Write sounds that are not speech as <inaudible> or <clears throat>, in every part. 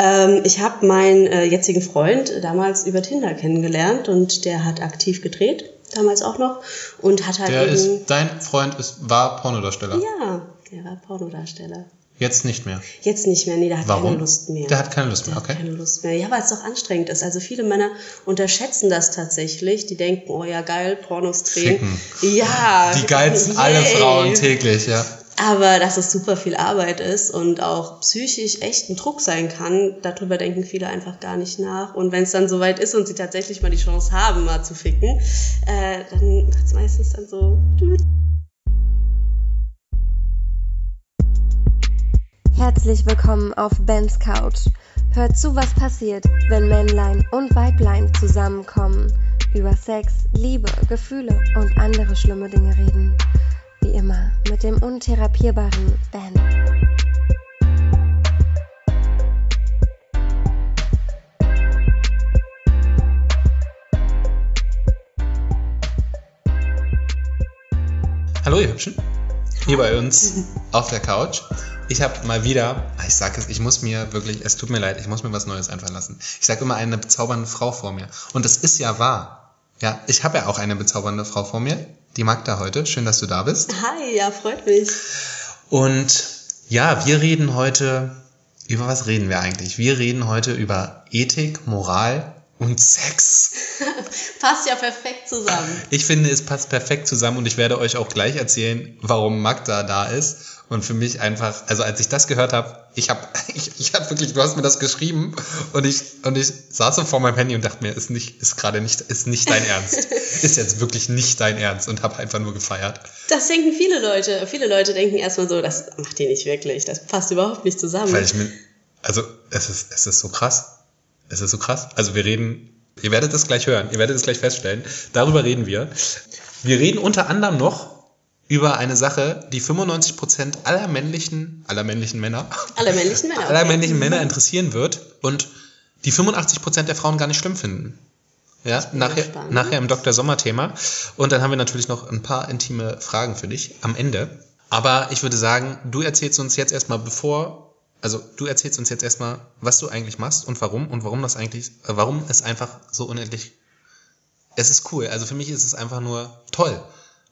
Ähm, ich habe meinen äh, jetzigen Freund damals über Tinder kennengelernt und der hat aktiv gedreht, damals auch noch. Und hat halt Der eben. ist, dein Freund ist, war Pornodarsteller. ja, der war Pornodarsteller. Jetzt nicht mehr. Jetzt nicht mehr, nee, der hat Warum? keine Lust mehr. Der hat keine Lust Der mehr, hat okay. keine Lust mehr. Ja, weil es doch anstrengend ist. Also viele Männer unterschätzen das tatsächlich. Die denken, oh ja, geil, Pornos drehen. Ficken. Ja. Die geizen alle. <laughs> Frauen täglich, ja. Aber dass es super viel Arbeit ist und auch psychisch echt ein Druck sein kann, darüber denken viele einfach gar nicht nach. Und wenn es dann soweit ist und sie tatsächlich mal die Chance haben, mal zu ficken, äh, dann macht es meistens dann so. Herzlich willkommen auf Bens Couch. Hört zu, was passiert, wenn Männlein und Weiblein zusammenkommen, über Sex, Liebe, Gefühle und andere schlimme Dinge reden. Wie immer mit dem untherapierbaren Ben. Hallo ihr Hübschen. Hier bei uns auf der Couch. Ich habe mal wieder, ich sag es, ich muss mir wirklich, es tut mir leid, ich muss mir was Neues einfallen lassen. Ich sage immer eine bezaubernde Frau vor mir. Und das ist ja wahr. Ja, ich habe ja auch eine bezaubernde Frau vor mir, die Magda heute. Schön, dass du da bist. Hi, ja, freut mich. Und ja, wir reden heute, über was reden wir eigentlich? Wir reden heute über Ethik, Moral und Sex. <laughs> Passt ja perfekt zusammen. Ich finde, es passt perfekt zusammen und ich werde euch auch gleich erzählen, warum Magda da ist. Und für mich einfach, also als ich das gehört habe, ich habe, <laughs> ich, ich hab wirklich, du hast mir das geschrieben und ich und ich saß so vor meinem Handy und dachte mir, ist nicht, ist gerade nicht, ist nicht dein Ernst, <laughs> ist jetzt wirklich nicht dein Ernst und habe einfach nur gefeiert. Das denken viele Leute. Viele Leute denken erstmal so, das macht ihr nicht wirklich. Das passt überhaupt nicht zusammen. Weil ich mir, also es ist, es ist so krass, es ist so krass. Also wir reden, ihr werdet das gleich hören, ihr werdet es gleich feststellen. Darüber reden wir. Wir reden unter anderem noch über eine Sache, die 95% aller männlichen, aller männlichen Männer, Alle männlichen <laughs> Männer. aller okay. männlichen Männer interessieren wird und die 85% der Frauen gar nicht schlimm finden. Ja, nachher, nachher im Dr. Sommer-Thema. Und dann haben wir natürlich noch ein paar intime Fragen für dich am Ende. Aber ich würde sagen, du erzählst uns jetzt erstmal, bevor, also du erzählst uns jetzt erstmal, was du eigentlich machst und warum und warum das eigentlich, äh, warum es einfach so unendlich, es ist cool. Also für mich ist es einfach nur toll,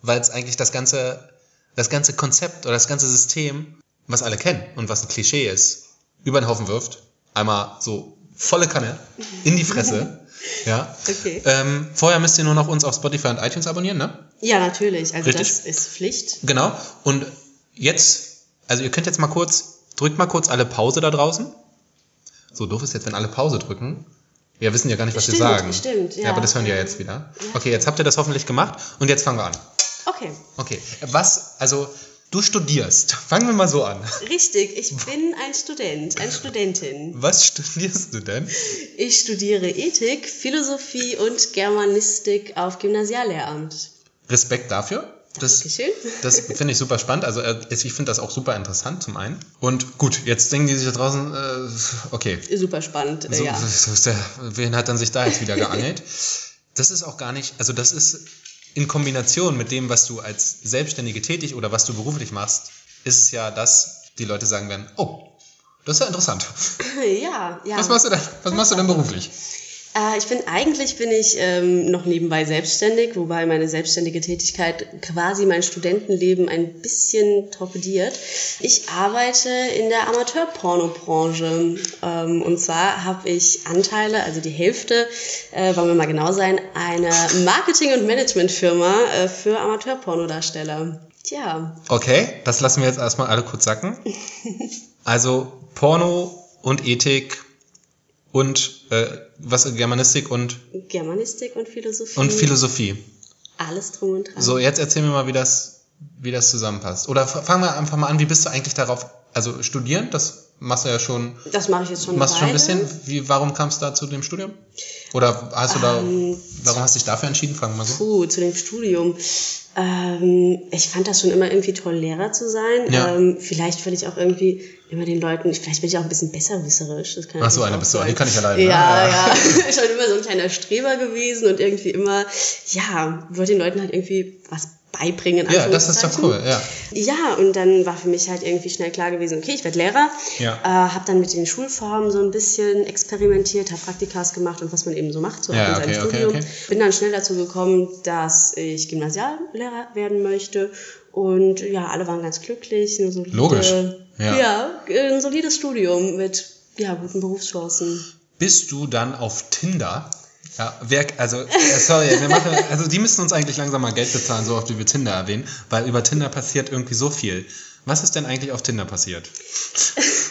weil es eigentlich das ganze, das ganze Konzept oder das ganze System, was alle kennen und was ein Klischee ist, über den Haufen wirft. Einmal so volle Kanne in die Fresse. <laughs> Ja. Okay. Ähm, vorher müsst ihr nur noch uns auf Spotify und iTunes abonnieren, ne? Ja, natürlich. Also Richtig. das ist Pflicht. Genau. Und jetzt, also ihr könnt jetzt mal kurz, drückt mal kurz alle Pause da draußen. So doof ist jetzt, wenn alle Pause drücken. Wir wissen ja gar nicht, was Stimmt, wir sagen. stimmt, ja. aber das hören die ja jetzt wieder. Okay, jetzt habt ihr das hoffentlich gemacht und jetzt fangen wir an. Okay. Okay. Was, also du studierst. Fangen wir mal so an. Richtig, ich bin ein Student, eine Studentin. Was studierst du denn? Ich studiere Ethik, Philosophie und Germanistik auf Gymnasiallehramt. Respekt dafür. Das, Dankeschön. das finde ich super spannend. Also äh, ich finde das auch super interessant zum einen. Und gut, jetzt denken die sich da draußen, äh, okay, Super spannend, so, ja. so der, wen hat dann sich da jetzt wieder geangelt? Das ist auch gar nicht, also das ist in Kombination mit dem, was du als Selbstständige tätig oder was du beruflich machst, ist es ja, dass die Leute sagen werden, oh, das ist ja interessant. Ja, ja. Was machst du denn, was machst du denn beruflich? Äh, ich bin eigentlich bin ich ähm, noch nebenbei selbstständig, wobei meine selbstständige Tätigkeit quasi mein Studentenleben ein bisschen torpediert. Ich arbeite in der Amateurpornobranche ähm, und zwar habe ich Anteile, also die Hälfte, äh, wollen wir mal genau sein, einer Marketing- und Managementfirma äh, für Amateurpornodarsteller. Tja, Okay, das lassen wir jetzt erstmal alle kurz sacken. Also Porno und Ethik und äh, was Germanistik und, Germanistik und Philosophie. und Philosophie. Alles drum und dran. So, jetzt erzähl mir mal, wie das, wie das zusammenpasst. Oder fangen wir einfach mal an, wie bist du eigentlich darauf, also studieren, das machst du ja schon, das mache ich jetzt schon machst du schon ein bisschen. Wie, warum kam es da zu dem Studium? Oder hast du da, Ähm, warum hast du dich dafür entschieden? Fangen wir mal so. Puh, zu dem Studium. Ähm, ich fand das schon immer irgendwie toll, Lehrer zu sein. Ja. Ähm, vielleicht will ich auch irgendwie immer den Leuten, vielleicht bin ich auch ein bisschen besserwisserisch. Das kann Ach so, eine bist du, die kann ich ja leiden. ne? Ja, ja. <laughs> schon immer so ein kleiner Streber gewesen und irgendwie immer, ja, wollte den Leuten halt irgendwie was beibringen. in Ja, das ist doch cool, ja. Ja, und dann war für mich halt irgendwie schnell klar gewesen, okay, ich werde Lehrer. Ja. Äh, habe dann mit den Schulformen so ein bisschen experimentiert, habe Praktikas gemacht und was man eben so macht, so Ja, in seinem okay, okay, Studium. okay. Bin dann schnell dazu gekommen, dass ich Gymnasiallehrer werden möchte. Und ja, alle waren ganz glücklich. Eine solide, Logisch, ja. ja. ein solides Studium mit ja, guten Berufschancen. Bist du dann auf Tinder? Ja, wer, also, äh, sorry, wir machen, also die müssen uns eigentlich langsam mal Geld bezahlen, so oft wie wir Tinder erwähnen, weil über Tinder passiert irgendwie so viel. Was ist denn eigentlich auf Tinder passiert? <laughs>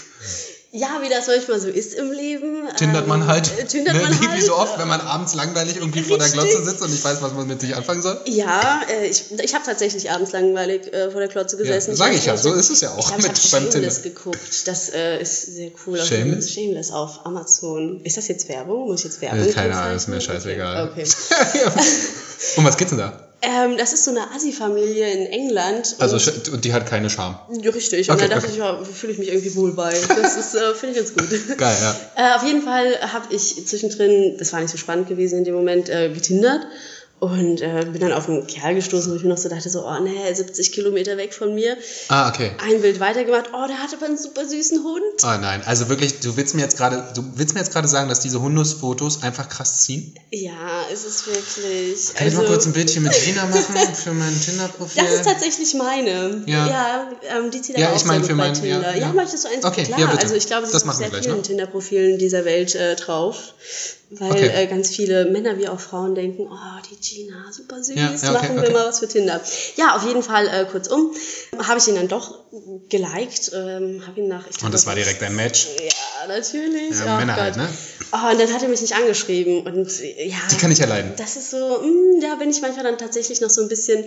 Ja, wie das manchmal so ist im Leben. Tindert man ähm, halt. äh, Tindert ne, man wie, halt. wie so oft, wenn man abends langweilig irgendwie vor der Richtig. Glotze sitzt und nicht weiß, was man mit sich anfangen soll. Ja, äh, ich, ich habe tatsächlich abends langweilig äh, vor der Klotze gesessen. sag weiß ich ja, so ist es ja auch Ich habe mit- hab beim Shameless geguckt. Das äh, ist sehr cool. Auf Shameless? Shameless auf Amazon. Ist das jetzt Werbung? Muss ich jetzt Werbung Äh, keine Ahnung, ist mir scheißegal. Okay. <laughs> okay. <laughs> um was geht's denn da? Ähm, das ist so eine Assi-Familie in England. Also, und, die hat keine Scham. ja, richtig. Und Okay, da dachte okay. ich, ja, fühle ich mich irgendwie wohl bei. Das ist, äh, finde ich ganz gut. Geil, ja. Äh, auf jeden Fall habe ich zwischendrin, das war nicht so spannend gewesen in dem Moment, äh, getindert und äh, bin dann auf einen Kerl gestoßen, wo ich mir noch so dachte, so, oh nee, 70 Kilometer weg von mir. Ah, okay. Ein Bild weitergemacht, oh, der hat aber einen super süßen Hund. Oh nein, also wirklich, du willst mir jetzt gerade, du willst mir jetzt gerade sagen, dass diese Hundesfotos einfach krass ziehen? Ja, es ist wirklich. Kann ich mal kurz ein Bildchen mit Gina machen für mein Tinder-Profil? das ist tatsächlich meine. Ja. Ja, ähm, die zieht Ja, ich auch mein, sehr für mein- ja, Tinder. ja. Ja, möchtest du eins? Okay, klar. ja, bitte. Also ich glaube, sie Das sind machen auf sehr vielen? Tinder-Profilen dieser Welt äh, drauf. Weil Okay. äh, ganz viele Männer wie auch Frauen denken, oh, die Gina, super süß, Ja, ja, okay, machen wir okay. mal was für Tinder. Ja, auf jeden Fall, äh, kurzum, habe ich ihn dann doch geliked, ähm, habe ihn nach... Ich glaub, Und das war direkt ein Match. Ja, natürlich. Ja, oh Männer Gott. halt, ne? Oh, und dann hat er mich nicht angeschrieben. Und ja. Die kann ich ja leiden. Das ist so, mh, da bin ich manchmal dann tatsächlich noch so ein bisschen,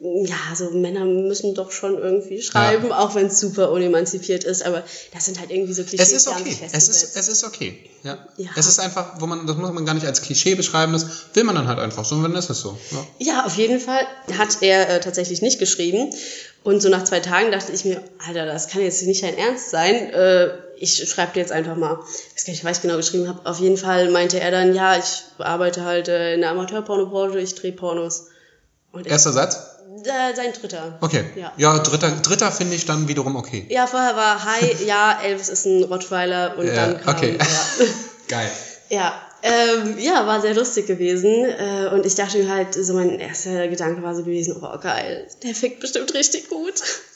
mh, ja, so Männer müssen doch schon irgendwie schreiben, auch wenn es super unemanzipiert ist, aber das sind halt irgendwie so Klischees, Es ist okay. Es ist, es ist okay. Ja. Ja. Es ist einfach, wo man, das muss man gar nicht als Klischee beschreiben, das will man dann halt einfach so, und dann ist es so. Ja. Ja, auf jeden Fall hat er äh, tatsächlich nicht geschrieben. Und so nach zwei Tagen dachte ich mir, Alter, das kann jetzt nicht dein Ernst sein. Äh, ich schreibe dir jetzt einfach mal. Ich weiß gar nicht, was ich genau geschrieben habe. Auf jeden Fall meinte er dann, ja, ich arbeite halt äh, in der Amateurpornobranche, ich drehe Pornos. Und ich, Erster Satz? Äh, sein dritter. Okay. Ja. Ja, dritter, dritter finde ich dann wiederum okay. Ja, vorher war, hi, ja, Elvis ist ein Rottweiler und Ja, dann kam, okay. ja. <laughs> Geil. Ja, ähm, ja, war sehr lustig gewesen. Äh, und ich dachte mir halt, so mein erster Gedanke war so gewesen, oh geil, der fickt bestimmt richtig gut.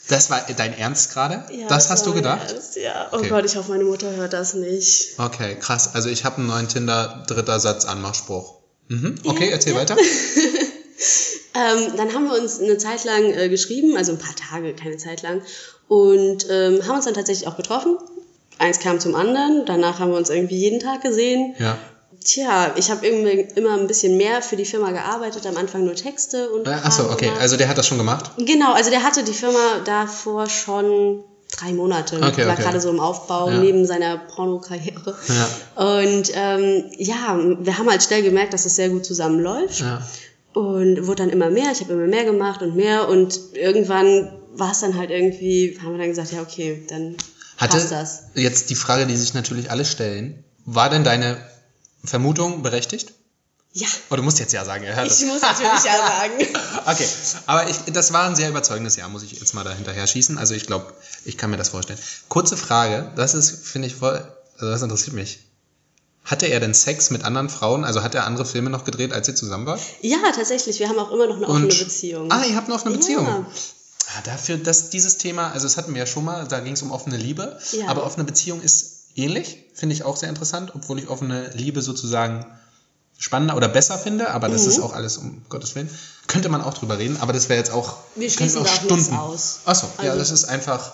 Das war dein Ernst gerade? Ja, das hast war du gedacht? Ernst, ja. Oh Okay. Gott, ich hoffe, meine Mutter hört das nicht. Okay, krass. Also ich habe einen neuen Tinder dritter Satz Anmachspruch. Mhm. Okay, erzähl weiter. <laughs> Ähm, dann haben wir uns eine Zeit lang äh, geschrieben, also ein paar Tage, keine Zeit lang, und ähm, haben uns dann tatsächlich auch getroffen. Eins kam zum anderen, danach haben wir uns irgendwie jeden Tag gesehen. Ja. Tja, ich habe irgendwie immer ein bisschen mehr für die Firma gearbeitet, am Anfang nur Texte und. Äh, Achso, okay. gemacht. Also der hat das schon gemacht? Genau, also der hatte die Firma davor schon drei Monate. Okay, war okay. gerade so im Aufbau Ja. neben seiner Pornokarriere. Ja. Und ähm, ja, wir haben halt schnell gemerkt, dass es sehr gut zusammenläuft. Ja. Und wurde dann immer mehr, ich habe immer mehr gemacht und mehr und irgendwann war es dann halt irgendwie, haben wir dann gesagt, ja okay, dann Hatte passt das. jetzt die Frage, die sich natürlich alle stellen, war denn deine Vermutung berechtigt? Ja, Oh, du musst jetzt ja sagen, hört ich muss natürlich ja sagen. <laughs> Okay, aber ich, das war ein sehr überzeugendes Jahr, muss ich jetzt mal da hinterher schießen. Also ich glaube, ich kann mir das vorstellen. Kurze Frage, das ist, finde ich voll, also das interessiert mich. Hatte er denn Sex mit anderen Frauen? Also hat er andere Filme noch gedreht, als ihr zusammen wart? Ja, tatsächlich, wir haben auch immer noch eine offene Beziehung. Ah, ihr habt eine offene Beziehung. Ja. Ah, dafür, dass dieses Thema, also das hatten wir ja schon mal, da ging es um offene Liebe, Ja. aber offene Beziehung ist ähnlich, finde ich auch sehr interessant, obwohl ich offene Liebe sozusagen spannender oder besser finde, aber das Mhm. ist auch alles um Gottes Willen. Könnte man auch drüber reden, aber das wäre jetzt auch, Wir schließen auch nichts aus. Achso, ja, Also- das ist einfach,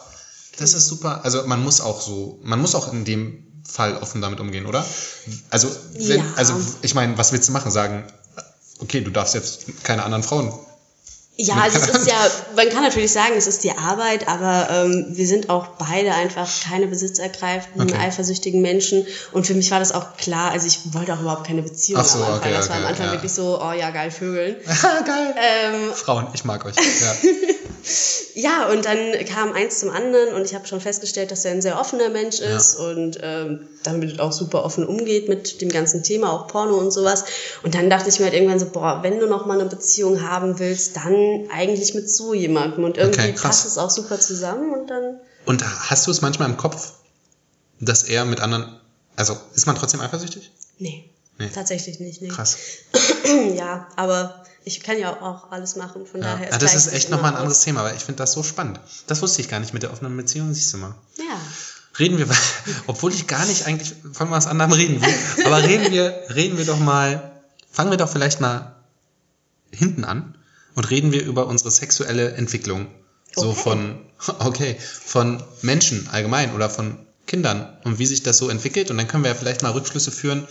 das ist super. Also man muss auch so, man muss auch in dem Fall offen damit umgehen, oder? Also, wenn, Ja. also ich meine, was willst du machen? Sagen, okay, du darfst jetzt keine anderen Frauen Ja, also es ist ja, man kann natürlich sagen, es ist die Arbeit, aber ähm, wir sind auch beide einfach keine besitzergreifenden, Okay. eifersüchtigen Menschen. Und für mich war das auch klar, also ich wollte auch überhaupt keine Beziehung so, am Anfang. okay, das war am okay, Anfang ja. wirklich so, oh ja, geil, Vögeln. <laughs> Geil. Ähm, Frauen, ich mag euch. Ja. <laughs> ja, und dann kam eins zum anderen und ich habe schon festgestellt, dass er ein sehr offener Mensch ist und ähm, damit auch super offen umgeht mit dem ganzen Thema, auch Porno und sowas. Und dann dachte ich mir halt irgendwann so, boah, wenn du noch mal eine Beziehung haben willst, dann eigentlich mit so jemandem. Und irgendwie Okay, passt es auch super zusammen und dann. Und hast du es manchmal im Kopf, dass er mit anderen, also ist man trotzdem eifersüchtig? Nee, Nee. tatsächlich nicht. Nee. Krass. <clears throat> ja, aber ich kann ja auch alles machen, von Ja. daher Ja, das ist echt nochmal ein aus. anderes Thema, weil ich finde das so spannend. Das wusste ich gar nicht mit der offenen Beziehung, siehst du mal. Ja. Reden wir, <laughs> obwohl ich gar nicht eigentlich von was anderem reden will, aber reden wir, reden wir doch mal, fangen wir doch vielleicht mal hinten an und reden wir über unsere sexuelle Entwicklung. So Okay. von, <laughs> okay, von Menschen allgemein oder von Kindern und wie sich das so entwickelt. Und dann können wir ja vielleicht mal Rückschlüsse führen,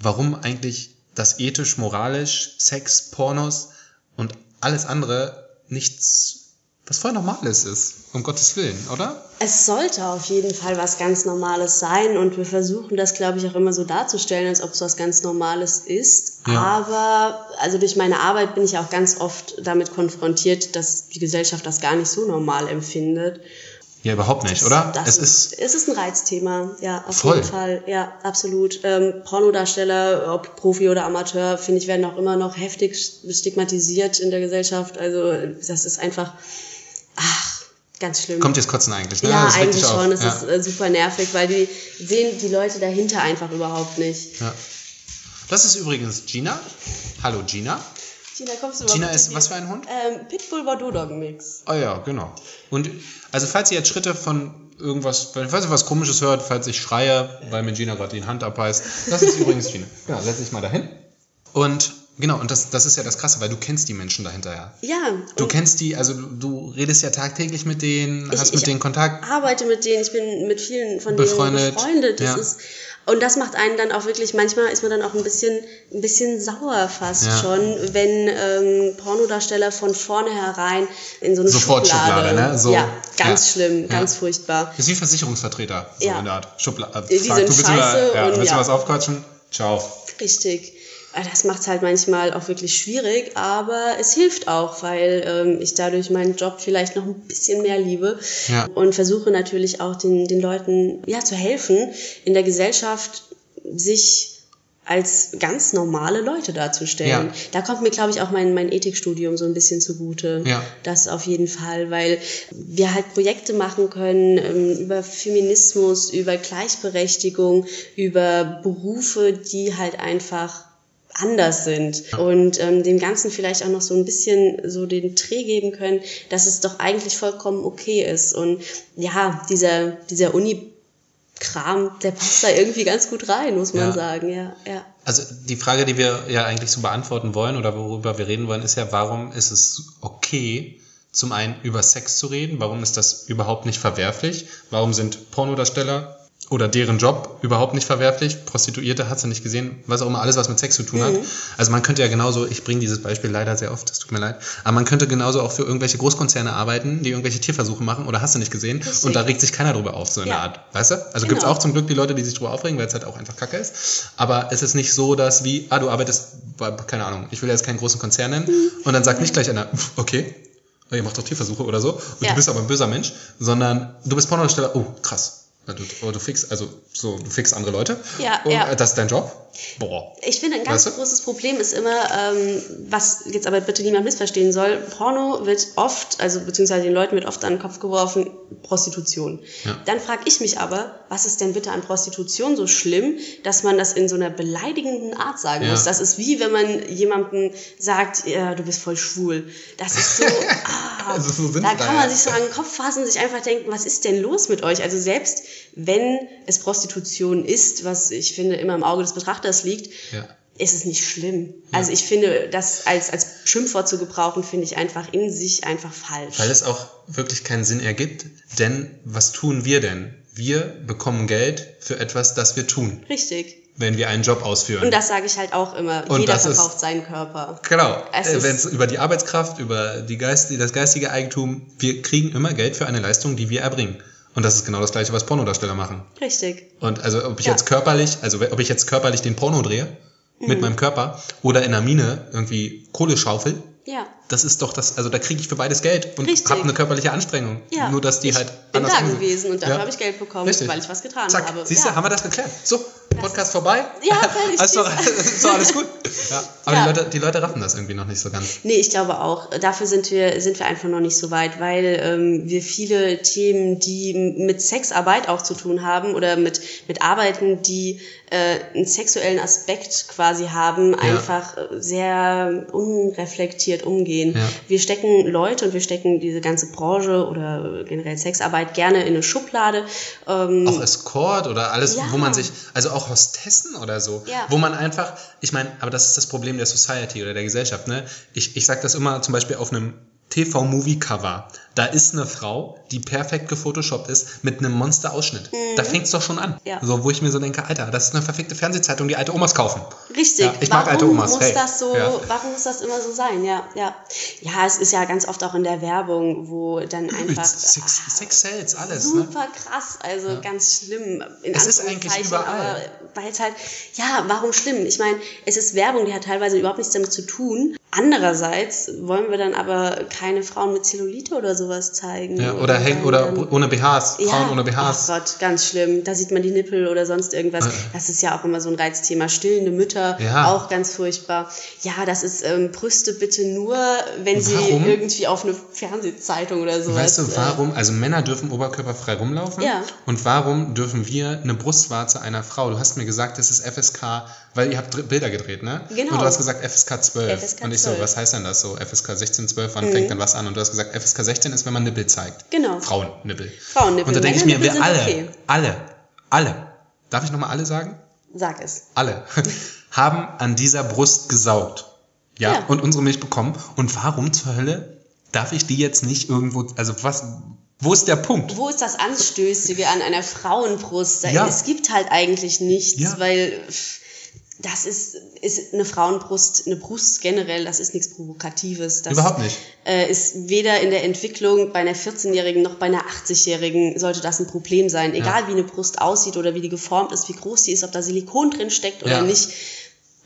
warum eigentlich das ethisch, moralisch, Sex, Pornos und alles andere nichts, was voll Normales ist. Um Gottes Willen, oder? Es sollte auf jeden Fall was ganz Normales sein und wir versuchen das, glaube ich, auch immer so darzustellen, als ob es was ganz Normales ist. Ja. Aber, also durch meine Arbeit bin ich auch ganz oft damit konfrontiert, dass die Gesellschaft das gar nicht so normal empfindet. Ja, überhaupt nicht, oder? Das es ist, es ist ein Reizthema, ja, auf Voll. jeden Fall, ja, absolut. Ähm, Pornodarsteller, ob Profi oder Amateur, finde ich, werden auch immer noch heftig stigmatisiert in der Gesellschaft. Also das ist einfach, ach, ganz schlimm. kommt jetzt kotzen eigentlich, ne? ja, Das eigentlich schon. Es ja. ist äh, super nervig, weil die sehen die Leute dahinter einfach überhaupt nicht. ja. Das ist übrigens Gina. Hallo Gina. Gina, kommst du Gina überhaupt ist was für ein Hund? Ähm, Pitbull Bordeaux Dog Mix. Oh ja, genau. Und also falls ihr jetzt Schritte von irgendwas, falls ihr was komisches hört, falls ich schreie, weil mir Gina gerade die Hand abbeißt, das ist übrigens Gina. Genau, setz dich mal dahin. Und genau, und das, das ist ja das Krasse, weil du kennst die Menschen dahinter ja. Ja. Du kennst die, also du, du redest ja tagtäglich mit denen, Ich- hast mit ich- denen Kontakt. arbeite mit denen, ich bin mit vielen von Befreundet, denen befreundet. Das ja. ist, und das macht einen dann auch wirklich, manchmal ist man dann auch ein bisschen, ein bisschen sauer fast Ja. schon, wenn ähm, Pornodarsteller von vornherein in so eine Sofort Schublade. Schublade, ne? So, ja, ganz ja, schlimm, ganz furchtbar. Das ist wie Versicherungsvertreter, so Ja. in der Art. Schublade. Die Fuck, sind du willst scheiße über, ja, und willst ja. was aufquatschen? Ciao. Richtig. Äh, Das macht es halt manchmal auch wirklich schwierig, aber es hilft auch, weil ähm, ich dadurch meinen Job vielleicht noch ein bisschen mehr liebe Ja. und versuche natürlich auch den, den Leuten ja, zu helfen, in der Gesellschaft sich als ganz normale Leute darzustellen. Ja. Da kommt mir, glaube ich, auch mein, mein Ethikstudium so ein bisschen zugute. Ja. Das auf jeden Fall, weil wir halt Projekte machen können ähm, über Feminismus, über Gleichberechtigung, über Berufe, die halt einfach anders sind und ähm, dem Ganzen vielleicht auch noch so ein bisschen so den Dreh geben können, dass es doch eigentlich vollkommen okay ist. Und ja, dieser, dieser Uni-Kram, der passt da irgendwie ganz gut rein, muss man Ja. sagen. Ja, ja. Also die Frage, die wir ja eigentlich so beantworten wollen oder worüber wir reden wollen, ist ja, warum ist es okay, zum einen über Sex zu reden? Warum ist das überhaupt nicht verwerflich? Warum sind Pornodarsteller oder deren Job überhaupt nicht verwerflich? Prostituierte hat sie nicht gesehen, was auch immer, alles, was mit Sex zu tun hat. Also man könnte ja genauso, ich bringe dieses Beispiel leider sehr oft, es tut mir leid, aber man könnte genauso auch für irgendwelche Großkonzerne arbeiten, die irgendwelche Tierversuche machen oder hast du nicht gesehen Richtig. und da regt sich keiner drüber auf, so in Ja. der Art. Weißt du? Also Genau. gibt's auch zum Glück die Leute, die sich drüber aufregen, weil es halt auch einfach kacke ist. Aber es ist nicht so, dass wie, ah, du arbeitest bei, keine Ahnung, ich will jetzt keinen großen Konzern nennen und dann sagt nicht gleich einer, "Pff, okay, ihr macht doch Tierversuche oder so und Ja. du bist aber ein böser Mensch, sondern du bist Pornodarsteller, oh, krass. Du, du fixst, also so, du fixst andere Leute. Ja, und, ja. äh, Das ist dein Job. Boah. Ich finde, ein ganz Weißt du? großes Problem ist immer, ähm, was jetzt aber bitte niemand missverstehen soll, Porno wird oft, also beziehungsweise den Leuten wird oft an den Kopf geworfen, Prostitution. Ja. Dann frage ich mich aber, was ist denn bitte an Prostitution so schlimm, dass man das in so einer beleidigenden Art sagen Ja. muss? Das ist wie, wenn man jemandem sagt, ja, du bist voll schwul. Das ist so, <laughs> ah, Also so da kann man sich so an den Kopf fassen und sich einfach denken, was ist denn los mit euch? Also selbst wenn es Prostitution ist, was ich finde immer im Auge des Betrachters liegt, Ja. ist es nicht schlimm. Also ich finde, das als, als Schimpfwort zu gebrauchen, finde ich einfach in sich einfach falsch. Weil es auch wirklich keinen Sinn ergibt, denn was tun wir denn? Wir bekommen Geld für etwas, das wir tun, Richtig. wenn wir einen Job ausführen. Und das sage ich halt auch immer. Und Jeder das ist- verkauft seinen Körper. Genau, äh, wenn es über die Arbeitskraft, über die Geist, das geistige Eigentum, wir kriegen immer Geld für eine Leistung, die wir erbringen. Und das ist genau das gleiche, was Pornodarsteller machen. Richtig. Und also ob ich Ja. jetzt körperlich, also ob ich jetzt körperlich den Porno drehe mit Mhm. meinem Körper oder in der Mine irgendwie Kohle schaufel, Ja. das ist doch das, also da kriege ich für beides Geld und habe eine körperliche Anstrengung. Ja. Nur dass die ich halt bin anders da gewesen und dafür Ja. habe ich Geld bekommen, Richtig. weil ich was getan Zack, habe. siehst du, ja. haben wir das geklärt. So, Podcast vorbei? Ja, fertig. <laughs> <laughs> ist doch alles gut. Ja, aber Ja. Die, Leute, die Leute raffen das irgendwie noch nicht so ganz. Nee, ich glaube auch. Dafür sind wir, sind wir einfach noch nicht so weit, weil ähm, wir viele Themen, die mit Sexarbeit auch zu tun haben oder mit, mit Arbeiten, die äh, einen sexuellen Aspekt quasi haben, einfach äh, sehr unreflektiert umgehen. Ja. Wir stecken Leute und wir stecken diese ganze Branche oder generell Sexarbeit gerne in eine Schublade. Ähm, Auch Escort oder alles, Ja. wo man sich, also auch Hostessen oder so, Ja. wo man einfach, ich meine, aber das ist das Problem der Society oder der Gesellschaft, ne? Ich, ich sag das immer zum Beispiel auf einem TV-Movie-Cover. Da ist eine Frau, die perfekt gefotoshoppt ist, mit einem Monster-Ausschnitt. Da fängt's doch schon an. Mhm. Ja. So, wo ich mir so denke, Alter, das ist eine verfickte Fernsehzeitung, die alte Omas kaufen. Richtig. Ja, ich mag warum alte Omas, muss hey. das so, Ja. warum muss das immer so sein? Ja, ja. Ja, es ist ja ganz oft auch in der Werbung, wo dann einfach Sex, ah, Sex sells, alles, ne? super krass, also ganz schlimm. In Es ist eigentlich überall. Weil es halt, ja, warum schlimm? Ich meine, es ist Werbung, die hat teilweise überhaupt nichts damit zu tun. Andererseits wollen wir dann aber keine Frauen mit Zellulite oder sowas zeigen. Ja, oder hängen, dann- oder dann- ohne BHs, Frauen ohne BHs. Oh Gott, ganz schlimm. Da sieht man die Nippel oder sonst irgendwas. Das ist ja auch immer so ein Reizthema. Stillende Mütter, Ja. auch ganz furchtbar. Ja, das ist ähm, Brüste bitte nur, wenn sie Warum? irgendwie auf eine Fernsehzeitung oder sowas. Weißt du, äh, warum, also Männer dürfen oberkörperfrei rumlaufen Ja. und warum dürfen wir eine Brustwarze einer Frau, du hast mir gesagt, das ist FSK, weil ihr habt Bilder gedreht, ne? Genau. Und du hast gesagt FSK 12. FSK und ich so, 12. was heißt denn das so? FSK 16, 12, wann fängt denn was an? Und du hast gesagt, FSK 16 ist, wenn man Nippel zeigt. Genau. Frauennippel. Frauennippel. Und da denke ich mir, wir alle, okay. alle, alle, darf ich nochmal alle sagen? Sag es. alle, <laughs> haben an dieser Brust gesaugt. Ja, Ja. und unsere Milch bekommen. Und warum zur Hölle darf ich die jetzt nicht irgendwo, also was, wo ist der Punkt? Wo ist das Anstößige an einer Frauenbrust? Ja. Es gibt halt eigentlich nichts, Ja. weil pff, das ist, ist eine Frauenbrust, eine Brust generell, das ist nichts Provokatives. Das, Überhaupt nicht. Äh, ist weder in der Entwicklung bei einer 14-Jährigen noch bei einer 80-Jährigen sollte das ein Problem sein. Egal wie eine Brust aussieht oder wie die geformt ist, wie groß sie ist, ob da Silikon drin steckt oder Ja. nicht.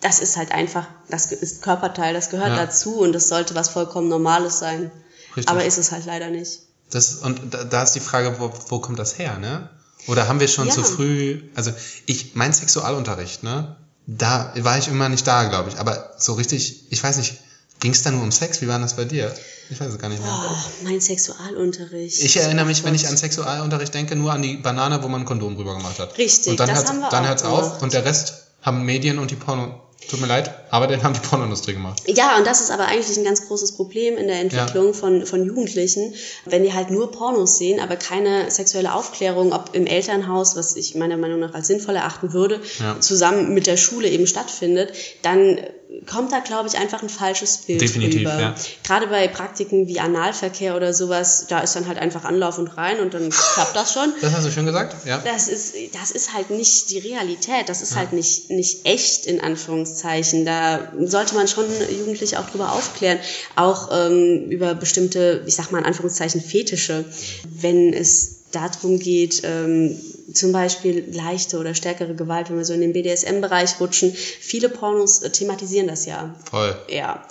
Das ist halt einfach, das ist Körperteil, das gehört Ja. dazu und das sollte was vollkommen Normales sein. Richtig. Aber ist es halt leider nicht. Das, und da, da ist die Frage, wo, wo kommt das her, ne? Oder haben wir schon Ja. zu früh, also ich, mein Sexualunterricht, ne? Da war ich immer nicht da, glaube ich. Aber so richtig, ich weiß nicht, ging es da nur um Sex? Wie war das bei dir? Ich weiß es gar nicht mehr. Oh, mein Sexualunterricht. Ich erinnere mich, Oh wenn ich an Sexualunterricht denke, nur an die Banane, wo man ein Kondom drüber gemacht hat. Richtig, und dann das hört's- haben wir Dann auch hört's auf und der Rest haben Medien und die Porno. Tut mir leid, aber den haben die Pornoindustrie gemacht. Ja, und das ist aber eigentlich ein ganz großes Problem in der Entwicklung von, von Jugendlichen, wenn die halt nur Pornos sehen, aber keine sexuelle Aufklärung, ob im Elternhaus, was ich meiner Meinung nach als sinnvoll erachten würde, Ja. zusammen mit der Schule eben stattfindet, dann kommt da, glaube ich, einfach ein falsches Bild Definitiv, rüber. ja. Gerade bei Praktiken wie Analverkehr oder sowas, da ist dann halt einfach Anlauf und rein und dann klappt das schon. Das hast du schön gesagt, ja. Das ist, das ist halt nicht die Realität, das ist halt nicht, nicht echt in Anführungszeichen. Da sollte man schon Jugendliche auch drüber aufklären, auch ähm, über bestimmte, ich sag mal in Anführungszeichen, Fetische. Wenn es darum geht, ähm, zum Beispiel leichte oder stärkere Gewalt, wenn wir so in den BDSM-Bereich rutschen. Viele Pornos äh, thematisieren das ja. Voll. Ja.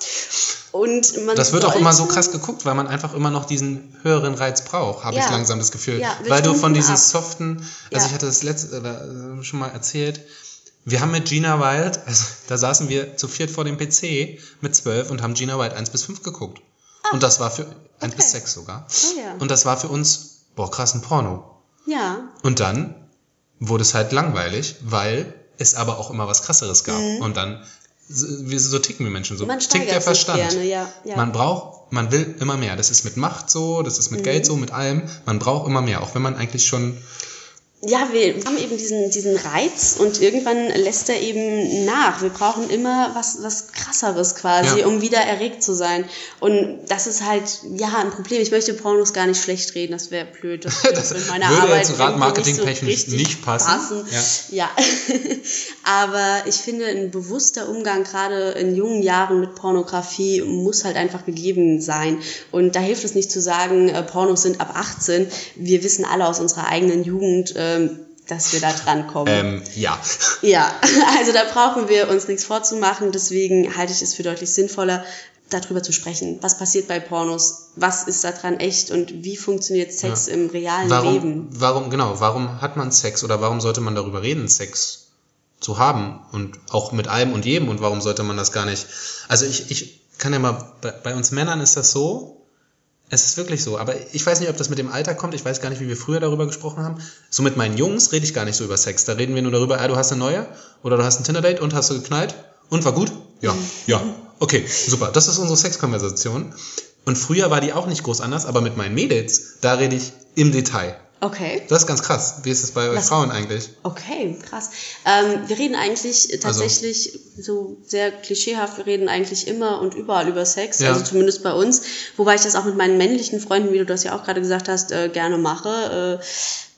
Und man Das wird auch immer so krass geguckt, weil man einfach immer noch diesen höheren Reiz braucht, habe ich Ja. langsam das Gefühl. Ja, weil du von ab. soften, also Ja. ich hatte das letzte oder, äh, schon mal erzählt, wir haben mit Gina Wild, <laughs> also da saßen wir zu viert vor dem PC mit zwölf und haben Gina Wild 1 bis 5 geguckt. Und das war für 1 bis 6 sogar. Oh ja. Und das war für uns, boah, krass, ein Porno. Ja, Und dann wurde es halt langweilig, weil es aber auch immer was krasseres gab. Und dann, so, so ticken wir Menschen so. Mhm. Man Tickt der Verstand. gerne, ja, ja. Man braucht, man will immer mehr. Das ist mit Macht so, das ist mit Mhm. Geld so, mit allem. Man braucht immer mehr, auch wenn man eigentlich schon, Ja, wir haben eben diesen, diesen Reiz und irgendwann lässt er eben nach. Wir brauchen immer was, was krasseres quasi, Ja. um wieder erregt zu sein. Und das ist halt, ja, ein Problem. Ich möchte Pornos gar nicht schlecht reden, das wäre blöd. Das, <laughs> Das mit meiner würde Arbeit jetzt marketingtechnisch richtig nicht passen. Ja. ja. <laughs> Aber ich finde, ein bewusster Umgang gerade in jungen Jahren mit Pornografie muss halt einfach gegeben sein. Und da hilft es nicht zu sagen, äh, Pornos sind ab 18. Wir wissen alle aus unserer eigenen Jugend, ähm, dass wir da dran kommen. ähm, ja. <laughs> Ja, also da brauchen wir uns nichts vorzumachen. Deswegen halte ich es für deutlich sinnvoller, darüber zu sprechen. Was passiert bei Pornos? Was ist daran echt? Und wie funktioniert Sex Ja. im realen Warum, Leben? warum, genau, warum hat man Sex oder warum sollte man darüber reden, Sex zu haben und auch mit allem und jedem und warum sollte man das gar nicht? Also ich, ich kann ja mal, bei, bei uns Männern ist das so, es ist wirklich so, aber ich weiß nicht, ob das mit dem Alter kommt, ich weiß gar nicht, wie wir früher darüber gesprochen haben. So mit meinen Jungs rede ich gar nicht so über Sex, da reden wir nur darüber, ah, du hast eine neue oder du hast ein Tinder-Date und hast du geknallt und war gut? Ja, ja, okay, super, das ist unsere Sexkonversation. Und früher war die auch nicht groß anders, aber mit meinen Mädels, da rede ich im Detail. Okay. Das ist ganz krass. Wie ist es bei euch Was- Frauen eigentlich? Okay, krass. Ähm, wir reden eigentlich Also- tatsächlich so sehr klischeehaft, wir reden eigentlich immer und überall über Sex, Ja. also zumindest bei uns. Wobei ich das auch mit meinen männlichen Freunden, wie du das ja auch gerade gesagt hast, äh, gerne mache. Äh,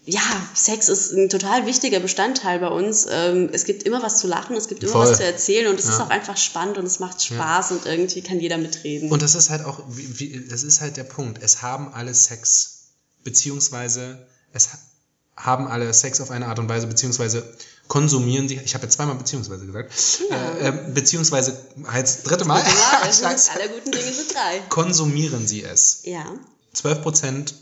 ja, Sex ist ein total wichtiger Bestandteil bei uns. Ähm, es gibt immer was zu lachen, es gibt immer Voll. was zu erzählen und es Ja. ist auch einfach spannend und es macht Spaß und irgendwie kann jeder mitreden. Und das ist halt auch, wie, wie, das ist halt der Punkt. Es haben alle Sex. Beziehungsweise, es ha- haben alle Sex auf eine Art und Weise, beziehungsweise konsumieren sie, ich habe jetzt zweimal beziehungsweise gesagt, äh, äh, beziehungsweise, als dritte Mal, ja, <laughs> Scheiße. alle guten Dinge sind drei. konsumieren sie es. Ja. 12%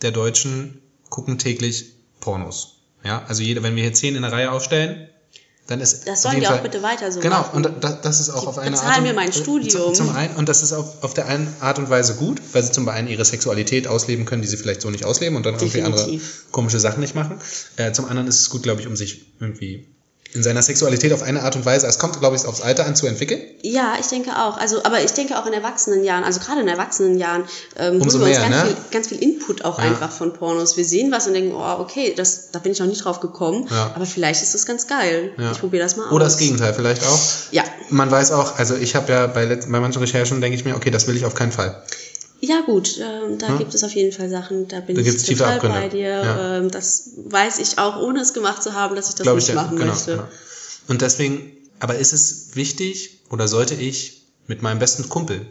der Deutschen gucken täglich Pornos. Ja, also jede, wenn wir hier 10 in eine Reihe aufstellen, dann ist Das sollen die auch Fall- bitte weiter so Genau, machen. und das, das ist auch Die auf eine bezahlen Art und, mir mein äh, Studium. Zum, zum einen, und das ist auf, auf der einen Art und Weise gut, weil sie zum einen ihre Sexualität ausleben können, die sie vielleicht so nicht ausleben und dann irgendwie andere Definitiv. komische Sachen nicht machen. Äh, zum anderen ist es gut, glaube ich, um sich irgendwie in seiner Sexualität auf eine Art und Weise, es kommt, glaube ich, aufs Alter an zu entwickeln. Ja, ich denke auch. Also, aber ich denke auch in Erwachsenenjahren, also gerade in Erwachsenenjahren, ähm, Umso holen wir uns mehr, ganz, ne? viel, ganz viel Input auch Ja. einfach von Pornos. Wir sehen was und denken, oh, okay, das, da bin ich noch nicht drauf gekommen, Ja. aber vielleicht ist das ganz geil. Ja. Ich probiere das mal aus. Oder das Gegenteil vielleicht auch. Ja. Man weiß auch, also ich habe ja bei, bei manchen Recherchen denke ich mir, okay, das will ich auf keinen Fall. Ja, gut, ähm, da Ja. gibt es auf jeden Fall Sachen, da bin Da ich total bei dir. Ja. Ähm, das weiß ich auch, ohne es gemacht zu haben, dass ich das Glaube nicht ich, machen genau, möchte. genau. Und deswegen, aber ist es wichtig oder sollte ich mit meinem besten Kumpel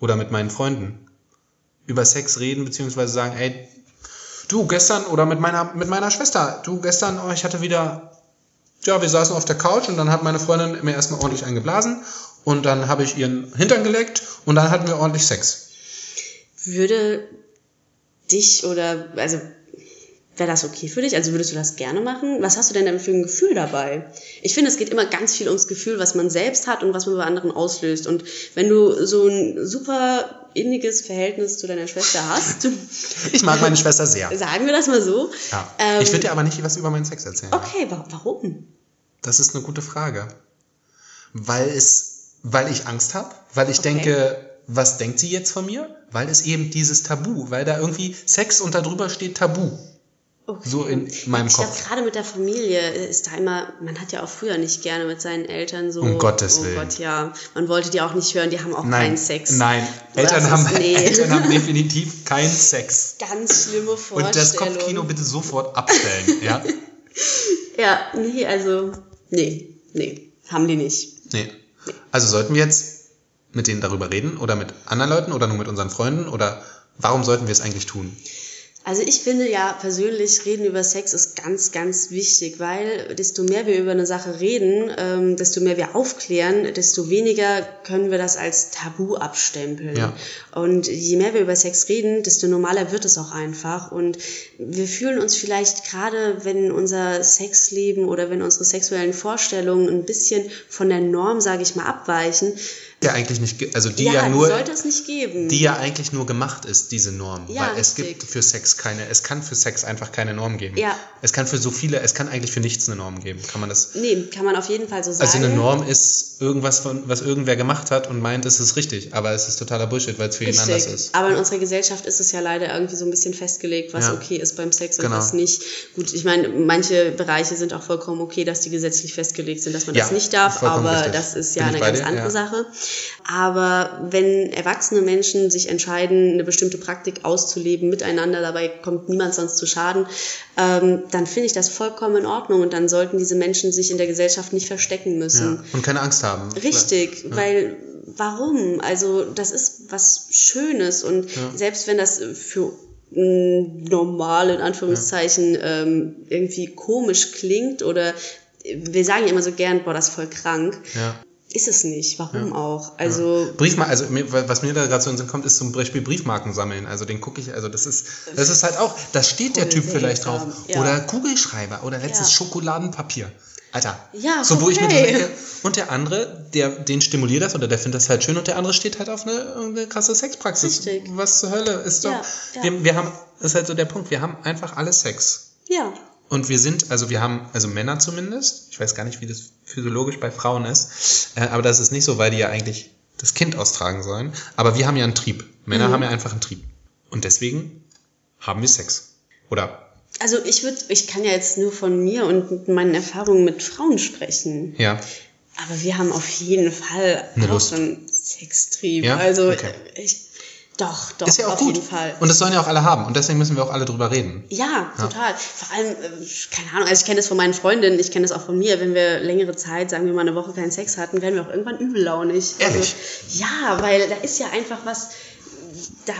oder mit meinen Freunden über Sex reden, beziehungsweise sagen, ey, du gestern oder mit meiner, mit meiner Schwester, du gestern, oh, ich hatte wieder, ja, wir saßen auf der Couch und dann hat meine Freundin mir erstmal ordentlich eingeblasen und dann habe ich ihren Hintern geleckt und dann hatten wir ordentlich Sex. Würde dich oder, also, wäre das okay für dich? Also würdest du das gerne machen? Was hast du denn denn für ein Gefühl dabei? Ich finde, es geht immer ganz viel ums Gefühl, was man selbst hat und was man bei anderen auslöst. Und wenn du so ein super inniges Verhältnis zu deiner Schwester hast, <laughs> Ich mag meine Schwester sehr. sagen wir das mal so. Ja. Ähm, ich will dir aber nicht was über meinen Sex erzählen. Okay, wa warum? Das ist eine gute Frage. Weil es, weil ich Angst habe, weil ich Okay. denke, was denkt sie jetzt von mir? Weil es eben dieses Tabu, weil da irgendwie Sex und da drüber steht Tabu. Okay. So in meinem ich glaube, Kopf. gerade mit der Familie ist da immer, man hat ja auch früher nicht gerne mit seinen Eltern so. Um Gottes oh Willen. Gott, ja. Man wollte die auch nicht hören, die haben auch Nein, keinen Sex. nein. Eltern ist- haben, nee. <laughs> Eltern haben <laughs> definitiv keinen Sex. Ganz schlimme Vorstellung. Und das Kopfkino bitte sofort abstellen, <laughs> ja? Ja, nee, also, nee, nee, haben die nicht. Nee. Also sollten wir jetzt mit denen darüber reden oder mit anderen Leuten oder nur mit unseren Freunden oder warum sollten wir es eigentlich tun? Also ich finde ja persönlich, reden über Sex ist ganz, ganz wichtig, weil desto mehr wir über eine Sache reden, ähm, desto mehr wir aufklären, desto weniger können wir das als Tabu abstempeln. Ja. Und je mehr wir über Sex reden, desto normaler wird es auch einfach. Und wir fühlen uns vielleicht gerade, wenn unser Sexleben oder wenn unsere sexuellen Vorstellungen ein bisschen von der Norm, sage ich mal, abweichen, Der eigentlich nicht, also die ja, ja, nur, sollte es nicht geben. die ja eigentlich nur gemacht ist, diese Norm. Ja, Weil es richtig. gibt für Sex keine, es kann für Sex einfach keine Norm geben. Ja. Es kann für so viele, es kann eigentlich für nichts eine Norm geben. Kann man das? nee, kann man auf jeden Fall so sagen. Also eine Norm ist irgendwas, von, was irgendwer gemacht hat und meint, es ist richtig. Aber es ist totaler Bullshit, weil es für jeden anders ist. Aber in unserer Gesellschaft ist es ja leider irgendwie so ein bisschen festgelegt, was Ja. okay ist beim Sex und Genau. was nicht. Gut, ich meine, manche Bereiche sind auch vollkommen okay, dass die gesetzlich festgelegt sind, dass man Ja, das nicht darf, aber richtig. das ist ja eine ganz andere ja. Sache. Aber wenn erwachsene Menschen sich entscheiden, eine bestimmte Praktik auszuleben miteinander, dabei kommt niemand sonst zu Schaden, ähm, dann finde ich das vollkommen in Ordnung und dann sollten diese Menschen sich in der Gesellschaft nicht verstecken müssen. Ja. Und keine Angst haben. Richtig, weil warum? Also das ist was Schönes und selbst wenn das für normal in Anführungszeichen ähm, irgendwie komisch klingt oder wir sagen ja immer so gern, boah, das ist voll krank, Ja. Ist es nicht. Warum auch? Also Briefmarken, also was mir da gerade so in den Sinn kommt, ist zum Beispiel Briefmarken sammeln. Also den gucke ich, also das ist, das ist halt auch, da steht der Typ vielleicht drauf. ja. Oder Kugelschreiber oder letztes Ja. Schokoladenpapier. Alter. Ja, So, wo ich mir okay. denke, und der andere, der, den stimuliert das oder der findet das halt schön und der andere steht halt auf eine, eine krasse Sexpraxis. Richtig. Was zur Hölle ist doch. Ja, ja. Wir, wir haben, das ist halt so der Punkt, wir haben einfach alle Sex. Ja. Und wir sind, also wir haben, also Männer zumindest, ich weiß gar nicht, wie das physiologisch bei Frauen ist, äh, aber das ist nicht so, weil die ja eigentlich das Kind austragen sollen. Aber wir haben ja einen Trieb. Männer haben ja einfach einen Trieb. Und deswegen haben wir Sex. Oder, Also ich würde, ich kann ja jetzt nur von mir und meinen Erfahrungen mit Frauen sprechen. ja. Aber wir haben auf jeden Fall Eine auch Lust. einen Sextrieb. Ja? Also Okay. ich, doch, doch, Ist ja auch auf gut. jeden Fall. Und das sollen ja auch alle haben. Und deswegen müssen wir auch alle drüber reden. Ja, total. Vor allem, äh, keine Ahnung, also ich kenne das von meinen Freundinnen, ich kenne das auch von mir, wenn wir längere Zeit, sagen wir mal eine Woche keinen Sex hatten, werden wir auch irgendwann übellaunig. Ehrlich? Also, ja, weil da ist ja einfach was, da,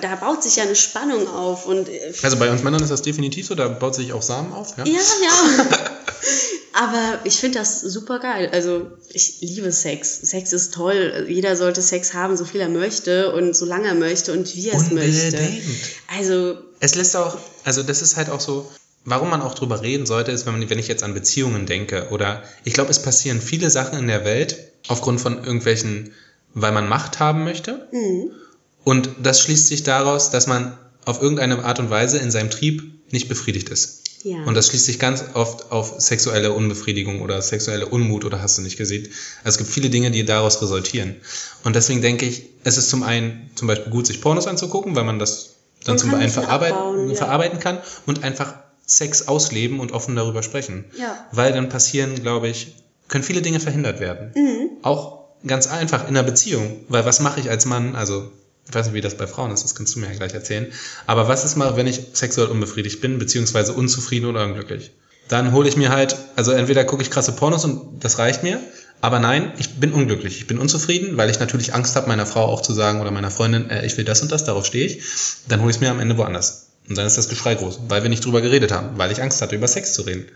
da baut sich ja eine Spannung auf und äh, Also bei uns Männern ist das definitiv so, da baut sich auch Samen auf. Ja. ja, ja. <laughs> Aber ich finde das super geil. Also ich liebe Sex. Sex ist toll. Jeder sollte Sex haben, so viel er möchte und so lange er möchte und wie er es möchte. Also Es lässt auch, also das ist halt auch so, warum man auch drüber reden sollte, ist, wenn, man, wenn ich jetzt an Beziehungen denke oder ich glaube, es passieren viele Sachen in der Welt aufgrund von irgendwelchen, weil man Macht haben möchte. Und das schließt sich daraus, dass man auf irgendeine Art und Weise in seinem Trieb nicht befriedigt ist. Ja. Und das schließt sich ganz oft auf sexuelle Unbefriedigung oder sexuelle Unmut oder hast du nicht gesehen. Also es gibt viele Dinge, die daraus resultieren. Und deswegen denke ich, es ist zum einen zum Beispiel gut, sich Pornos anzugucken, weil man das dann Man zum einen verarbeiten, abbauen, ja. verarbeiten kann und einfach Sex ausleben und offen darüber sprechen. Ja. Weil dann passieren, glaube ich, können viele Dinge verhindert werden. Mhm. Auch ganz einfach in einer Beziehung. Weil was mache ich als Mann, also ich weiß nicht, wie das bei Frauen ist, das kannst du mir ja gleich erzählen. Aber was ist mal, wenn ich sexuell unbefriedigt bin, beziehungsweise unzufrieden oder unglücklich? Dann hole ich mir halt, also entweder gucke ich krasse Pornos und das reicht mir, aber nein, ich bin unglücklich, ich bin unzufrieden, weil ich natürlich Angst habe, meiner Frau auch zu sagen oder meiner Freundin, äh, ich will das und das, darauf stehe ich. Dann hole ich es mir am Ende woanders. Und dann ist das Geschrei groß, weil wir nicht drüber geredet haben, weil ich Angst hatte, über Sex zu reden.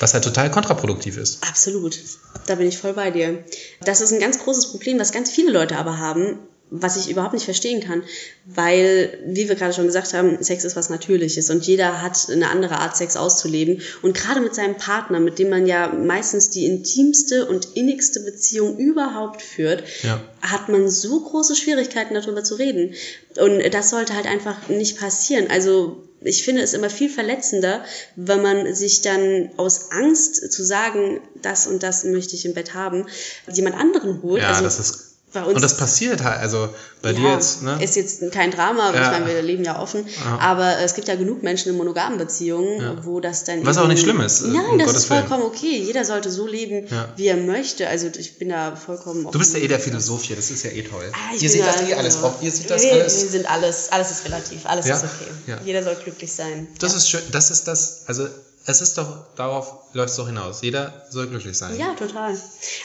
Was halt total kontraproduktiv ist. Absolut. Da bin ich voll bei dir. Das ist ein ganz großes Problem, was ganz viele Leute aber haben, was ich überhaupt nicht verstehen kann, weil, wie wir gerade schon gesagt haben, Sex ist was Natürliches und jeder hat eine andere Art, Sex auszuleben. Und gerade mit seinem Partner, mit dem man ja meistens die intimste und innigste Beziehung überhaupt führt, Ja. hat man so große Schwierigkeiten, darüber zu reden. Und das sollte halt einfach nicht passieren. Also ich finde es immer viel verletzender, wenn man sich dann aus Angst zu sagen, das und das möchte ich im Bett haben, jemand anderen holt. Ja, also das ist. Und das passiert halt, also bei dir ja, jetzt, ne? ist jetzt kein Drama, Ja. ich meine, wir leben ja offen. Aber es gibt ja genug Menschen in monogamen Beziehungen, wo das dann. Was auch nicht schlimm ist, äh, Nein, um das Gottes ist vollkommen Willen. okay. Jeder sollte so leben, Ja. wie er möchte. Also ich bin da vollkommen Du bist ja eh der Philosoph hier, das ist ja eh toll. Ah, ihr seht das da- eh alles auf, ihr seht das wir, alles. Wir sind alles, alles ist relativ, alles Ja? ist okay. Ja. Jeder soll glücklich sein. Das ist schön, das ist das, also es ist doch, darauf läuft es doch hinaus. Jeder soll glücklich sein. Ja, total.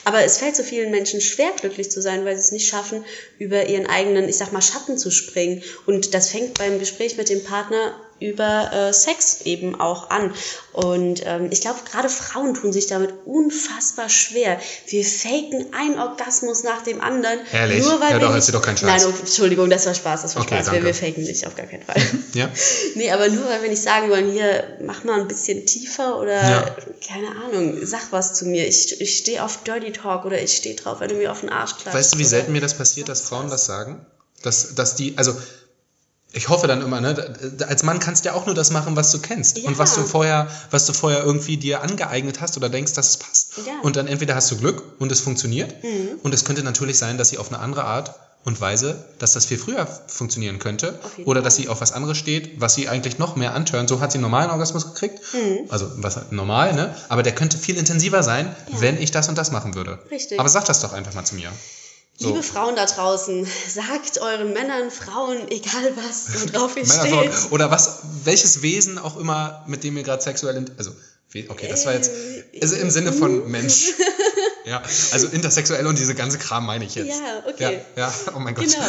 Aber es fällt so vielen Menschen schwer, glücklich zu sein, weil sie es nicht schaffen, über ihren eigenen, ich sag mal, Schatten zu springen. Und das fängt beim Gespräch mit dem Partner über äh, Sex eben auch an. Und ähm, ich glaube, gerade Frauen tun sich damit unfassbar schwer. Wir faken einen Orgasmus nach dem anderen. Ehrlich? Nur weil Ja, wir doch, nicht- doch keinen Scheiß. Nein, oh, Entschuldigung, das war Spaß, das war Okay, Spaß. Wir, wir faken nicht, auf gar keinen Fall. Ja? <laughs> Nee, aber nur weil wir nicht sagen wollen, hier, mach mal ein bisschen tiefer oder Ja. keine Ahnung, sag was zu mir. Ich, ich stehe auf Dirty Talk oder ich stehe drauf, wenn du mir auf den Arsch klatscht. Weißt du, wie selten mir das passiert, dass Frauen das sagen? Dass, dass die, also ich hoffe dann immer, ne, als Mann kannst du ja auch nur das machen, was du kennst Ja. und was du vorher, was du vorher irgendwie dir angeeignet hast oder denkst, dass es passt. Ja. Und dann entweder hast du Glück und es funktioniert Mhm. und es könnte natürlich sein, dass sie auf eine andere Art und Weise, dass das viel früher funktionieren könnte oder Fall. dass sie auf was anderes steht, was sie eigentlich noch mehr antörnt. So hat sie einen normalen Orgasmus gekriegt, Mhm. also was normal, ne? Aber der könnte viel intensiver sein, wenn ich das und das machen würde. Richtig. Aber sag das doch einfach mal zu mir. So. Liebe Frauen da draußen, sagt euren Männern, Frauen, egal was, worauf <laughs> ihr steht. Frauen, oder was, welches Wesen auch immer, mit dem ihr gerade sexuell, also, okay, das war jetzt, Äh, also im Sinne von Mensch. <laughs> Ja, also intersexuell und diese ganze Kram meine ich jetzt. Ja, okay. Ja, ja, oh mein Gott. Genau. <laughs>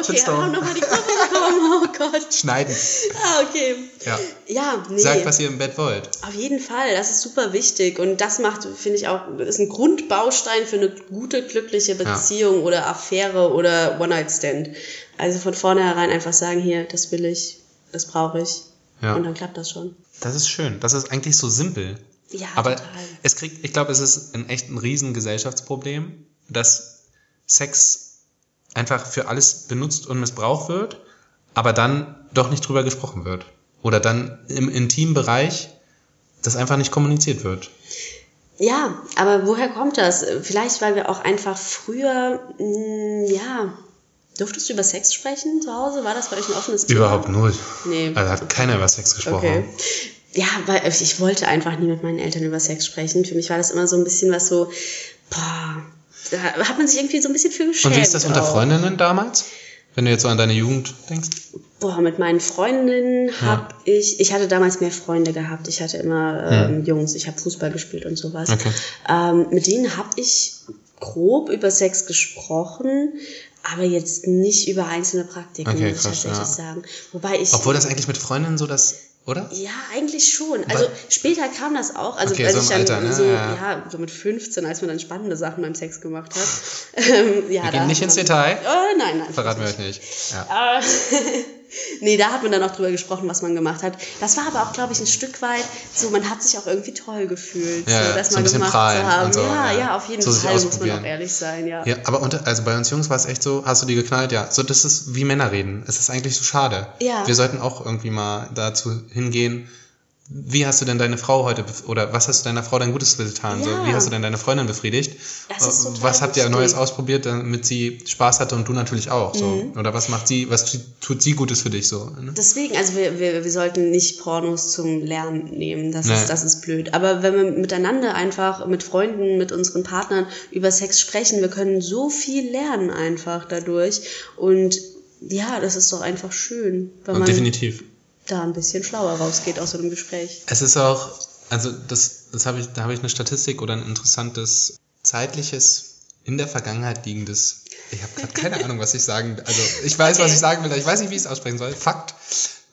Okay, <laughs> haben nochmal die Kurve bekommen. Oh Gott. Schneiden. Ah, okay. Ja. Ja, nee. Sagt, was ihr im Bett wollt. Auf jeden Fall, das ist super wichtig und das macht, finde ich auch, ist ein Grundbaustein für eine gute, glückliche Beziehung oder Affäre oder One-Night-Stand. Also von vornherein einfach sagen, hier, das will ich, das brauche ich Ja. und dann klappt das schon. Das ist schön. Das ist eigentlich so simpel. Ja, Aber total. es kriegt, ich glaube, es ist ein echt ein riesen Gesellschaftsproblem, dass Sex einfach für alles benutzt und missbraucht wird, aber dann doch nicht drüber gesprochen wird. Oder dann im intimen Bereich das einfach nicht kommuniziert wird. Ja, aber woher kommt das? Vielleicht, weil wir auch einfach früher, mh, ja, durftest du über Sex sprechen zu Hause? War das bei euch ein offenes Thema? Überhaupt null. Nee. Also hat keiner über Sex gesprochen. Okay. Ja, weil ich wollte einfach nie mit meinen Eltern über Sex sprechen. Für mich war das immer so ein bisschen was so, boah, da hat man sich irgendwie so ein bisschen für geschämt. Und wie ist das unter. Freundinnen damals? Wenn du jetzt so an deine Jugend denkst? Boah, mit meinen Freundinnen habe ich, ich hatte damals mehr Freunde gehabt. Ich hatte immer ähm, Jungs, ich habe Fußball gespielt und sowas. Okay. Ähm, mit denen habe ich grob über Sex gesprochen, aber jetzt nicht über einzelne Praktiken, Okay, muss ich tatsächlich ja. sagen. Wobei ich. Obwohl das eigentlich mit Freundinnen so das, oder? ja, eigentlich schon. Also Weil- später kam das auch. Also Okay, als so ich dann Alter, ne? so, Ja. ja. so mit 15, als man dann spannende Sachen beim Sex gemacht hat. <laughs> ähm, ja, Wir gehen nicht ins Detail. Oh, nein, nein. Verraten wir euch nicht. Ja. <laughs> <laughs> Nee, da hat man dann auch drüber gesprochen, was man gemacht hat. Das war aber auch, glaube ich, ein Stück weit so, man hat sich auch irgendwie toll gefühlt, Ja, so, das so bisschen gemacht zu haben. so, ja, ja. ja, auf jeden So Fall, muss man auch ehrlich sein, ja. Ja, aber unter, also bei uns Jungs war es echt so, hast du die geknallt? Ja. So, das ist wie Männer reden. Es ist eigentlich so schade. Ja. Wir sollten auch irgendwie mal dazu hingehen. Wie hast du denn deine Frau heute, oder was hast du deiner Frau denn Gutes getan? So, Ja. wie hast du denn deine Freundin befriedigt? Was habt ihr wichtig. Neues ausprobiert, damit sie Spaß hatte und du natürlich auch? So. Mhm. Oder was macht sie, was tu- tut sie Gutes für dich so? Ne? Deswegen, also wir, wir, wir sollten nicht Pornos zum Lernen nehmen, das, Nee. ist, das ist blöd. Aber wenn wir miteinander einfach, mit Freunden, mit unseren Partnern über Sex sprechen, wir können so viel lernen einfach dadurch. Und ja, das ist doch einfach schön, wenn man Definitiv. Da ein bisschen schlauer rausgeht aus so einem Gespräch. Es ist auch, also das, das habe ich, da habe ich eine Statistik oder ein interessantes zeitliches in der Vergangenheit liegendes. Ich habe gerade keine <laughs> Ahnung, was ich sagen. Also ich weiß, was Okay. ich sagen will, ich weiß nicht, wie ich es aussprechen soll. Fakt.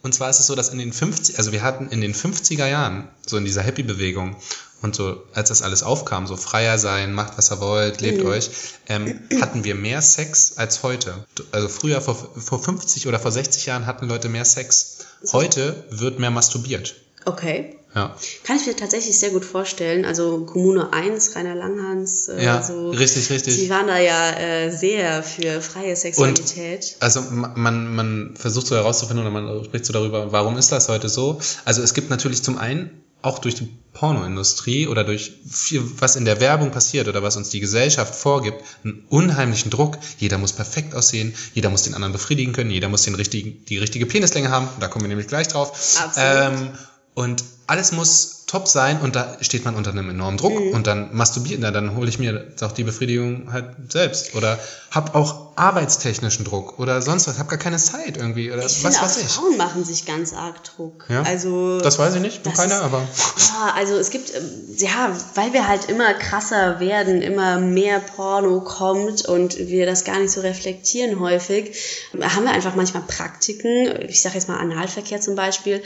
Und zwar ist es so, dass in den 50, also wir hatten in den 50er Jahren so in dieser Happy-Bewegung und so, als das alles aufkam, so freier sein, macht was ihr wollt, lebt euch, ähm, hatten wir mehr Sex als heute. Also früher, vor, vor 50 oder vor 60 Jahren hatten Leute mehr Sex. Heute wird mehr masturbiert. Okay. Ja. Kann ich mir tatsächlich sehr gut vorstellen. Also Kommune 1, Rainer Langhans, äh, Ja, so, richtig, richtig. Sie waren da ja äh, sehr für freie Sexualität. Also ma- man, man versucht so herauszufinden oder man spricht so darüber, warum ist das heute so? Also es gibt natürlich zum einen auch durch die Pornoindustrie oder durch viel, was in der Werbung passiert oder was uns die Gesellschaft vorgibt, einen unheimlichen Druck. Jeder muss perfekt aussehen, jeder muss den anderen befriedigen können, jeder muss den richtigen, die richtige Penislänge haben. Da kommen wir nämlich gleich drauf. Ähm, und alles muss top sein und da steht man unter einem enormen Druck Mhm. und dann masturbiert, na, dann hole ich mir auch die Befriedigung halt selbst oder hab auch arbeitstechnischen Druck oder sonst was, hab gar keine Zeit irgendwie oder Ich was finde auch weiß ich. Frauen machen sich ganz arg Druck. Ja? Also Das weiß ich nicht, bin keiner, aber Ja, also es gibt, ähm, ja, weil wir halt immer krasser werden, immer mehr Porno kommt und wir das gar nicht so reflektieren häufig, haben wir einfach manchmal Praktiken, ich sage jetzt mal Analverkehr zum Beispiel,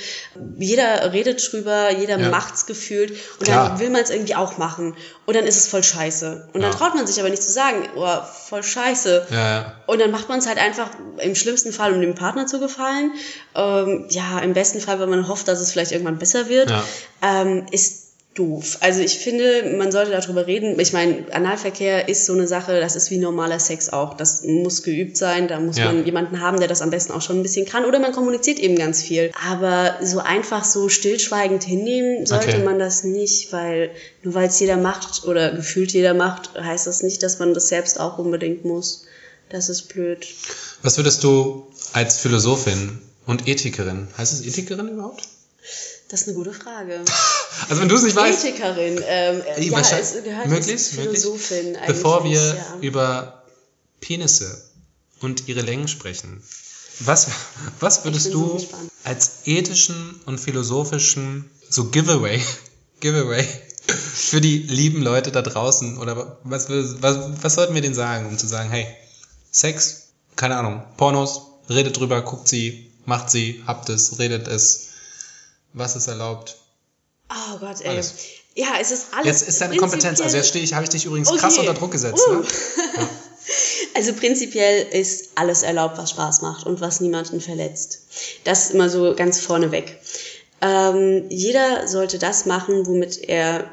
jeder redet drüber, jeder Ja. macht's gefühlt und Klar. dann will man es irgendwie auch machen und dann ist es voll scheiße. Und dann traut man sich aber nicht zu sagen, oh, voll scheiße. ja, ja. Und dann macht man es halt einfach im schlimmsten Fall, um dem Partner zu gefallen. Ähm, ja, im besten Fall, wenn man hofft, dass es vielleicht irgendwann besser wird. Ja. Ähm, ist doof. Also ich finde, man sollte darüber reden. Ich meine, Analverkehr ist so eine Sache, das ist wie normaler Sex auch. Das muss geübt sein, da muss Ja. man jemanden haben, der das am besten auch schon ein bisschen kann. Oder man kommuniziert eben ganz viel. Aber so einfach so stillschweigend hinnehmen sollte Okay. man das nicht, weil nur weil es jeder macht oder gefühlt jeder macht, heißt das nicht, dass man das selbst auch unbedingt muss. Das ist blöd. Was würdest du als Philosophin und Ethikerin, heißt es Ethikerin überhaupt? Das ist eine gute Frage. <laughs> Also wenn du es nicht weißt, Ethikerin, ähm, Ey, ja, wahrscheinlich- es gehört möglichst, als Philosophin. Bevor wir ja. über Penisse und ihre Längen sprechen, was, was würdest so du gespannt. als ethischen und philosophischen, so Giveaway, <laughs> Giveaway für die lieben Leute da draußen oder was, was, was sollten wir denen sagen, um zu sagen, hey, Sex, keine Ahnung, Pornos, redet drüber, guckt sie, macht sie, habt es, redet es, was ist erlaubt? Oh Gott, ey. Alles. Ja, es ist alles. Jetzt ist deine Kompetenz, also jetzt stehe ich, habe ich dich übrigens krass Okay. unter Druck gesetzt. Uh. Ne? <laughs> Also prinzipiell ist alles erlaubt, was Spaß macht und was niemanden verletzt. Das ist immer so ganz vorneweg. Ähm, jeder sollte das machen, womit er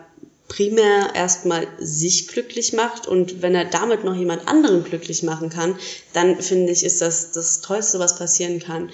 primär erstmal sich glücklich macht und wenn er damit noch jemand anderen glücklich machen kann, dann finde ich, ist das das Tollste, was passieren kann.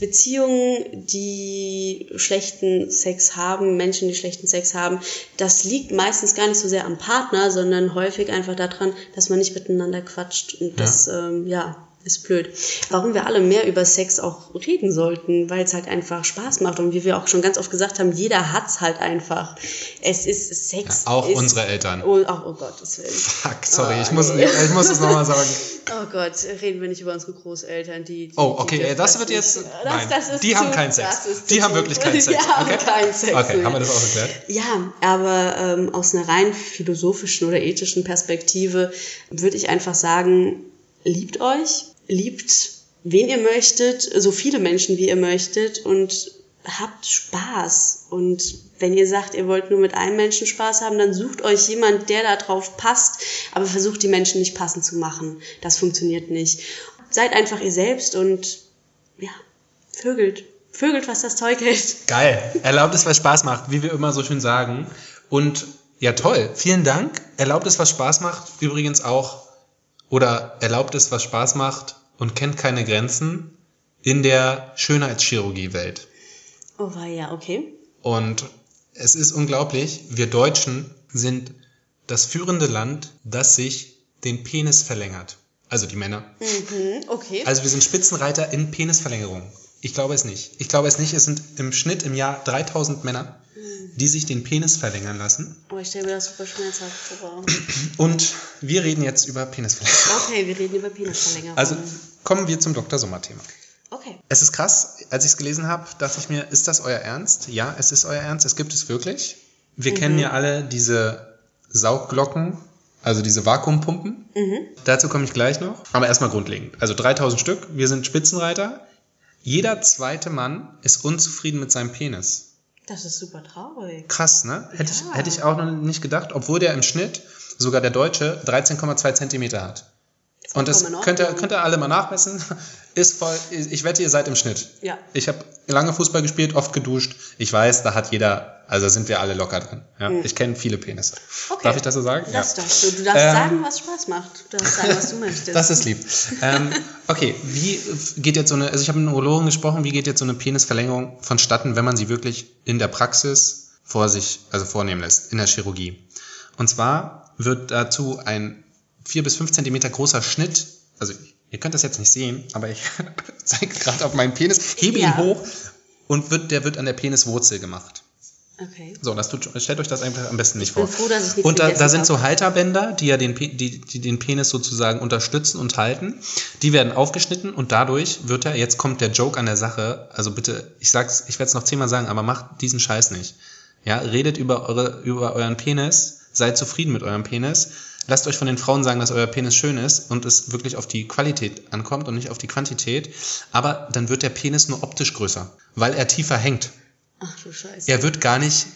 Beziehungen, die schlechten Sex haben, Menschen, die schlechten Sex haben, das liegt meistens gar nicht so sehr am Partner, sondern häufig einfach daran, dass man nicht miteinander quatscht und ja. das, ähm, ja, ist blöd. Warum wir alle mehr über Sex auch reden sollten, weil es halt einfach Spaß macht und wie wir auch schon ganz oft gesagt haben, jeder hat's halt einfach. Es ist Sex. Ja, auch ist, unsere Eltern. Oh, oh, Gottes Willen. Fuck, sorry, oh, ich, muss, nee. ich muss es nochmal sagen. <laughs> Oh Gott, reden wir nicht über unsere Großeltern, die. die oh, okay, die das, das wird jetzt. Nein, das, das die haben keinen Sex. Die haben wirklich keinen Sex. Die haben okay. keinen Sex. Okay, haben wir das auch erklärt? Ja, aber ähm, aus einer rein philosophischen oder ethischen Perspektive würde ich einfach sagen, liebt euch, liebt wen ihr möchtet, so viele Menschen wie ihr möchtet und habt Spaß. Und wenn ihr sagt, ihr wollt nur mit einem Menschen Spaß haben, dann sucht euch jemand, der da drauf passt, aber versucht die Menschen nicht passend zu machen. Das funktioniert nicht. Seid einfach ihr selbst und ja, vögelt. Vögelt, was das Zeug hält. Geil. Erlaubt es, was Spaß macht, wie wir immer so schön sagen. Und ja, toll. Vielen Dank. Erlaubt es, was Spaß macht. Übrigens auch, oder erlaubt es, was Spaß macht, und kennt keine Grenzen in der Schönheitschirurgie-Welt. Oh, war ja, okay. Und es ist unglaublich, wir Deutschen sind das führende Land, das sich den Penis verlängert. Also die Männer. Mhm, okay. Also wir sind Spitzenreiter in Penisverlängerung. Ich glaube es nicht. Ich glaube es nicht. Es sind im Schnitt im Jahr 3000 Männer, die sich den Penis verlängern lassen. Oh, ich stelle mir das super schmerzhaft vor. Und wir reden jetzt über Penisverlängerung. Okay, wir reden über Penisverlängerung. Also kommen wir zum Dr. Sommer-Thema. Okay. Es ist krass, als ich es gelesen habe, dachte ich mir, ist das euer Ernst? Ja, es ist euer Ernst, es gibt es wirklich. Wir mhm. kennen ja alle diese Saugglocken, also diese Vakuumpumpen. Mhm. Dazu komme ich gleich noch. Aber erstmal grundlegend. Also 3000 Stück, wir sind Spitzenreiter. Jeder zweite Mann ist unzufrieden mit seinem Penis. Das ist super traurig. Krass, ne? Hätte, ja. ich, hätte ich auch noch nicht gedacht, obwohl der im Schnitt, sogar der Deutsche, 13,2 Zentimeter hat. Und das könnt ihr, könnt ihr alle mal nachmessen. <laughs> Ist voll, ich wette, ihr seid im Schnitt. Ja. Ich habe lange Fußball gespielt, oft geduscht. Ich weiß, da hat jeder, also sind wir alle locker drin. Ja? Mhm. Ich kenne viele Penisse. Okay. Darf ich das so sagen? Das ja. darfst du. Du darfst ähm, sagen, was Spaß macht. Du darfst sagen, was du möchtest. Das ist lieb. ähm, okay, wie geht jetzt so eine, also ich habe mit einem Urologen gesprochen, wie geht jetzt so eine Penisverlängerung vonstatten, wenn man sie wirklich in der Praxis vor sich, also vornehmen lässt, in der Chirurgie? Und zwar wird dazu ein vier bis fünf Zentimeter großer Schnitt, also ihr könnt das jetzt nicht sehen, aber ich <laughs> zeige gerade auf meinen Penis, hebe ja. ihn hoch und wird, der wird an der Peniswurzel gemacht. Okay. So, das tut, stellt euch das einfach am besten nicht vor. Froh, und da, da sind so Halterbänder, die ja den, die, die den Penis sozusagen unterstützen und halten. Die werden aufgeschnitten und dadurch wird er, jetzt kommt der Joke an der Sache, also bitte, ich sag's, ich werde es noch zehnmal sagen, aber macht diesen Scheiß nicht. Ja, redet über eure, über euren Penis, seid zufrieden mit eurem Penis lasst euch von den Frauen sagen, dass euer Penis schön ist und es wirklich auf die Qualität ankommt und nicht auf die Quantität. Aber dann wird der Penis nur optisch größer, weil er tiefer hängt. Ach du Scheiße. Er wird gar nicht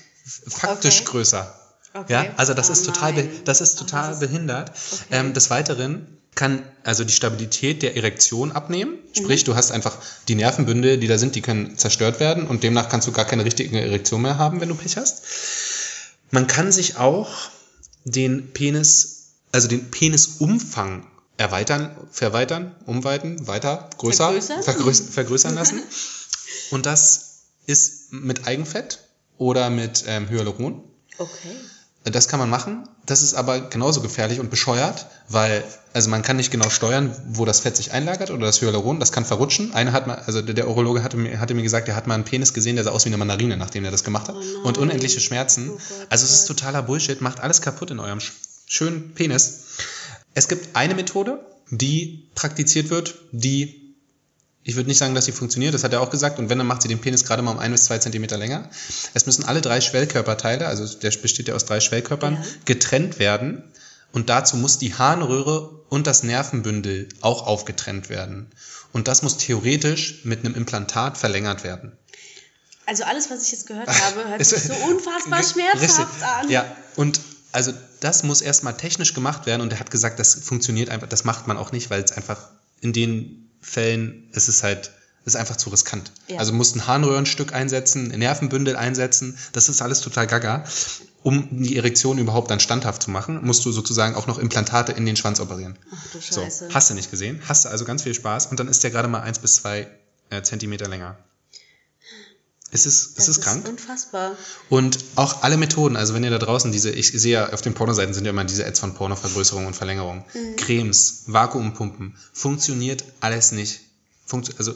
faktisch okay. größer. Okay. Ja, also das oh ist total, das ist total das ist, behindert. Okay. Ähm, des Weiteren kann also die Stabilität der Erektion abnehmen. Sprich, mhm. du hast einfach die Nervenbünde, die da sind, die können zerstört werden und demnach kannst du gar keine richtige Erektion mehr haben, wenn du Pech hast. Man kann sich auch den Penis also den Penisumfang erweitern, verweitern, umweiten, weiter, größer, vergrößern, vergrößern, vergrößern lassen. Und das ist mit Eigenfett oder mit ähm, Hyaluron. Okay. Das kann man machen. Das ist aber genauso gefährlich und bescheuert, weil, also man kann nicht genau steuern, wo das Fett sich einlagert oder das Hyaluron, das kann verrutschen. Einer hat mal, also der Urologe hatte mir, hatte mir gesagt, er hat mal einen Penis gesehen, der sah aus wie eine Mandarine, nachdem er das gemacht hat. Oh und unendliche Schmerzen. Oh Gott, also es ist totaler Bullshit, macht alles kaputt in eurem schönen Penis. Es gibt eine Methode, die praktiziert wird, die ich würde nicht sagen, dass sie funktioniert, das hat er auch gesagt, und wenn, dann macht sie den Penis gerade mal um ein bis zwei Zentimeter länger. Es müssen alle drei Schwellkörperteile, also der besteht ja aus drei Schwellkörpern, ja. getrennt werden. Und dazu muss die Harnröhre und das Nervenbündel auch aufgetrennt werden. Und das muss theoretisch mit einem Implantat verlängert werden. Also alles, was ich jetzt gehört <laughs> habe, hört sich so unfassbar <laughs> schmerzhaft an. Ja, und also das muss erstmal technisch gemacht werden und er hat gesagt, das funktioniert einfach, das macht man auch nicht, weil es einfach in den Fällen, es ist halt, ist einfach zu riskant. Ja. Also musst ein Harnröhrenstück einsetzen, ein Nervenbündel einsetzen. Das ist alles total gaga. Um die Erektion überhaupt dann standhaft zu machen, musst du sozusagen auch noch Implantate in den Schwanz operieren. Ach du So, Scheiße. hast du nicht gesehen? Hast du also ganz viel Spaß und dann ist der gerade mal eins bis zwei äh, Zentimeter länger. Es ist, es das ist krank. unfassbar. Und auch alle Methoden, also wenn ihr da draußen diese, ich sehe ja auf den Pornoseiten sind ja immer diese Ads von Pornovergrößerung und Verlängerung. Cremes, Vakuumpumpen, funktioniert alles nicht. Funktio also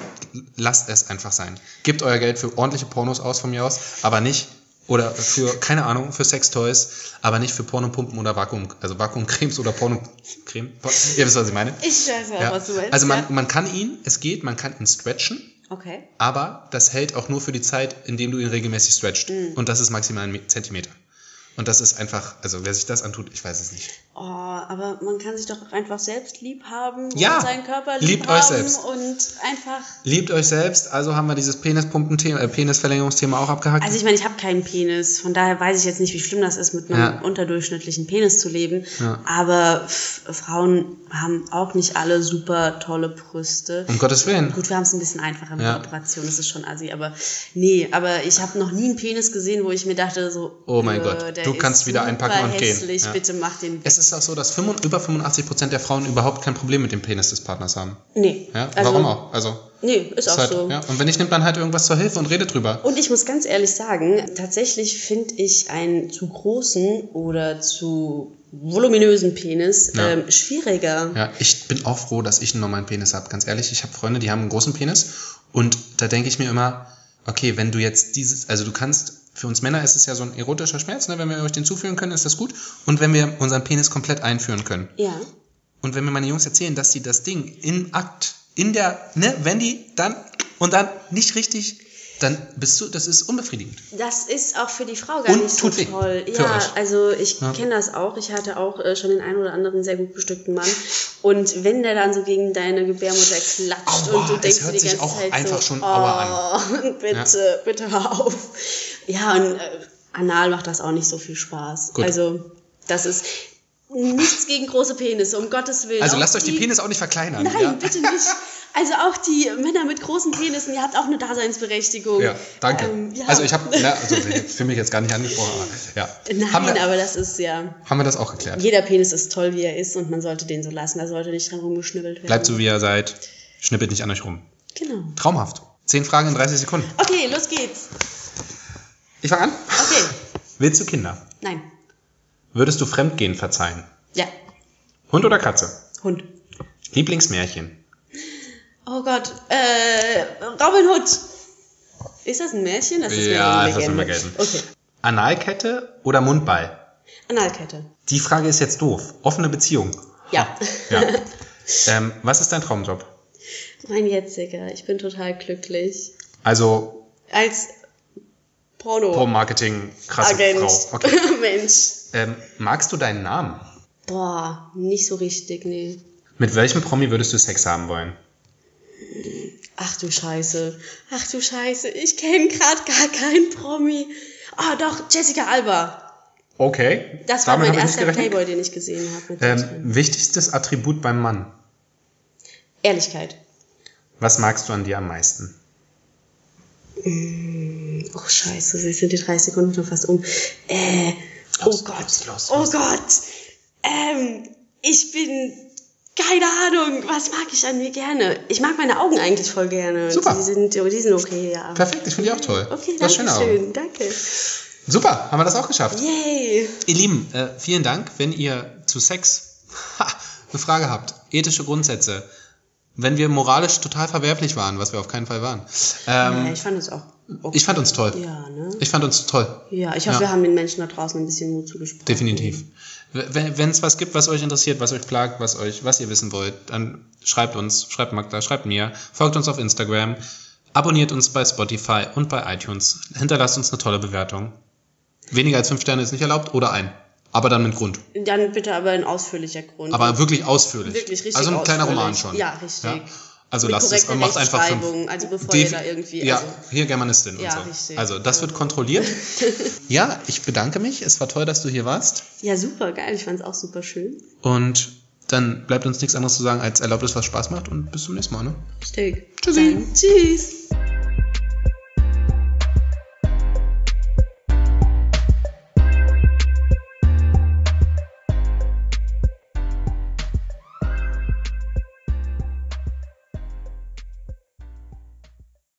lasst es einfach sein. Gebt euer Geld für ordentliche Pornos aus von mir aus, aber nicht oder für keine Ahnung für Sextoys, aber nicht für Pornopumpen oder Vakuum, also Vakuumcremes oder Pornocreme. Ihr wisst was ich meine. Ich weiß auch, Ja. was du meinst. Also man, ja. man kann ihn, es geht, man kann ihn stretchen. Okay. Aber das hält auch nur für die Zeit, in dem du ihn regelmäßig stretcht. Mhm. Und das ist maximal ein Me- Zentimeter. Und das ist einfach, also wer sich das antut, ich weiß es nicht. Oh, aber man kann sich doch auch einfach selbst lieb haben Ja, und seinen Körper lieb liebt haben euch selbst. und einfach. Liebt euch selbst, also haben wir dieses Penispumpen-Thema, äh, Penisverlängerungsthema auch abgehakt. Also ich meine, ich habe keinen Penis, von daher weiß ich jetzt nicht, wie schlimm das ist, mit einem Ja. unterdurchschnittlichen Penis zu leben. Ja. Aber Frauen haben auch nicht alle super tolle Brüste. um Gottes Willen. Gut, wir haben es ein bisschen einfacher mit Ja. der Operation, das ist schon assi, aber nee, aber ich habe noch nie einen Penis gesehen, wo ich mir dachte so, Oh mein äh, Gott, du kannst wieder einpacken und gehen. hässlich, Ja. bitte mach den ist auch so, dass 85, über 85% der Frauen überhaupt kein Problem mit dem Penis des Partners haben. Nee. Ja? also, Warum auch? Also, Nee, ist ist auch halt, so. ja. Und wenn nicht, nimmt man halt irgendwas zur Hilfe und redet drüber. Und ich muss ganz ehrlich sagen, tatsächlich finde ich einen zu großen oder zu voluminösen Penis Ja. ähm, schwieriger. Ja, ich bin auch froh, dass ich einen normalen Penis habe. Ganz ehrlich, ich habe Freunde, die haben einen großen Penis. Und da denke ich mir immer, okay, wenn du jetzt dieses, also du kannst, für uns Männer ist es ja so ein erotischer Schmerz, ne? wenn wir euch den zuführen können, ist das gut. Und wenn wir unseren Penis komplett einführen können. Ja. Und wenn mir meine Jungs erzählen, dass die das Ding in Akt, in der, ne, wenn die dann und dann nicht richtig, dann bist du, das ist unbefriedigend. Das ist auch für die Frau gar Und nicht so tut weh. toll. Ja, also ich Ja. kenne das auch. Ich hatte auch äh, schon den einen oder anderen sehr gut bestückten Mann. Und wenn der dann so gegen deine Gebärmutter klatscht Aua, und du denkst hört dir die sich ganze auch Zeit einfach so, schon oh, <laughs> bitte, bitte hör auf. Ja, und äh, anal macht das auch nicht so viel Spaß. Gut. Also das ist nichts gegen große Penisse, um Gottes Willen. Also Auch lasst euch die Penis auch nicht verkleinern. Nein, ja? bitte nicht. Also auch die Männer mit großen Penissen, ihr habt auch eine Daseinsberechtigung. Ja, danke. Ähm, ja. Also ich habe, also für mich jetzt gar nicht angesprochen, aber ja. Nein, haben, wir, aber das ist ja. haben wir das auch geklärt. Jeder Penis ist toll, wie er ist, und man sollte den so lassen. Da sollte nicht dran rumgeschnibbelt werden. Bleibt so, wie ihr seid. Schnippelt nicht an euch rum. Genau. Traumhaft. Zehn Fragen in 30 Sekunden. Okay, los geht's. Ich fange an. Okay. Willst du Kinder? Nein. Würdest du Fremdgehen verzeihen? Ja. Hund oder Katze? Hund. Lieblingsmärchen? Oh Gott. Äh, Robin Hood. Ist das ein Märchen? Das ist Ja, ist das Legende. ein Märchen. Okay. Analkette oder Mundball? Analkette. Die Frage ist jetzt doof. Offene Beziehung. Ja. Ja. <laughs> ähm, was ist dein Traumjob? mein jetziger. Ich bin total glücklich. Also Als Porno. Pro-Marketing, krasse Agent. Frau. Okay. <laughs> Mensch. Ähm, magst du deinen Namen? Boah, nicht so richtig, nee. Mit welchem Promi würdest du Sex haben wollen? Ach du Scheiße. Ach du Scheiße. Ich kenne gerade gar keinen Promi. Ah, doch, Jessica Alba. Okay. Das war damit mein erster. Playboy, den ich gesehen habe. Ähm, wichtigstes Attribut beim Mann. Ehrlichkeit. Was magst du an dir am meisten? Oh Scheiße, jetzt sind die 30 Sekunden schon fast um. Äh, oh Los, Gott. los, los, oh. Gott. Ähm, ich bin. Keine Ahnung, was mag ich an mir gerne? Ich mag meine Augen eigentlich voll gerne. Super. Die sind, die sind okay, ja. Perfekt, ich finde die auch toll. Okay, danke schöne Augen. schön. Danke. Super, haben wir das auch geschafft. Yay. Ihr Lieben, äh, vielen Dank. Wenn ihr zu Sex <laughs> eine Frage habt, ethische Grundsätze, wenn wir moralisch total verwerflich waren, was wir auf keinen Fall waren. Ähm, ja, ich fand es auch okay. ich fand uns toll. Ja, ne? Ich fand uns toll. Ja, ich hoffe, Ja. wir haben den Menschen da draußen ein bisschen Mut zugesprochen. Definitiv. Wenn es was gibt, was euch interessiert, was euch plagt, was euch, was ihr wissen wollt, dann schreibt uns, schreibt Magda, schreibt mir, folgt uns auf Instagram, abonniert uns bei Spotify und bei iTunes, hinterlasst uns eine tolle Bewertung. Weniger als fünf Sterne ist nicht erlaubt oder ein. Aber dann mit Grund. Dann bitte aber ein ausführlicher Grund. Aber wirklich ausführlich. Wirklich richtig Also ein kleiner. Roman schon. Ja, richtig. Also Mit lasst es und macht einfach fünf. Also bevor Defi- ihr da irgendwie- Ja, also- hier Germanistin Ja, und so. richtig. Also das wird kontrolliert. <laughs> ja, ich bedanke mich. Es war toll, dass du hier warst. Ja, super geil. Ich fand es auch super schön. Und dann bleibt uns nichts anderes zu sagen, als erlaubt es, was Spaß macht und bis zum nächsten Mal. Ne? Richtig. Tschüssi. Dann tschüss.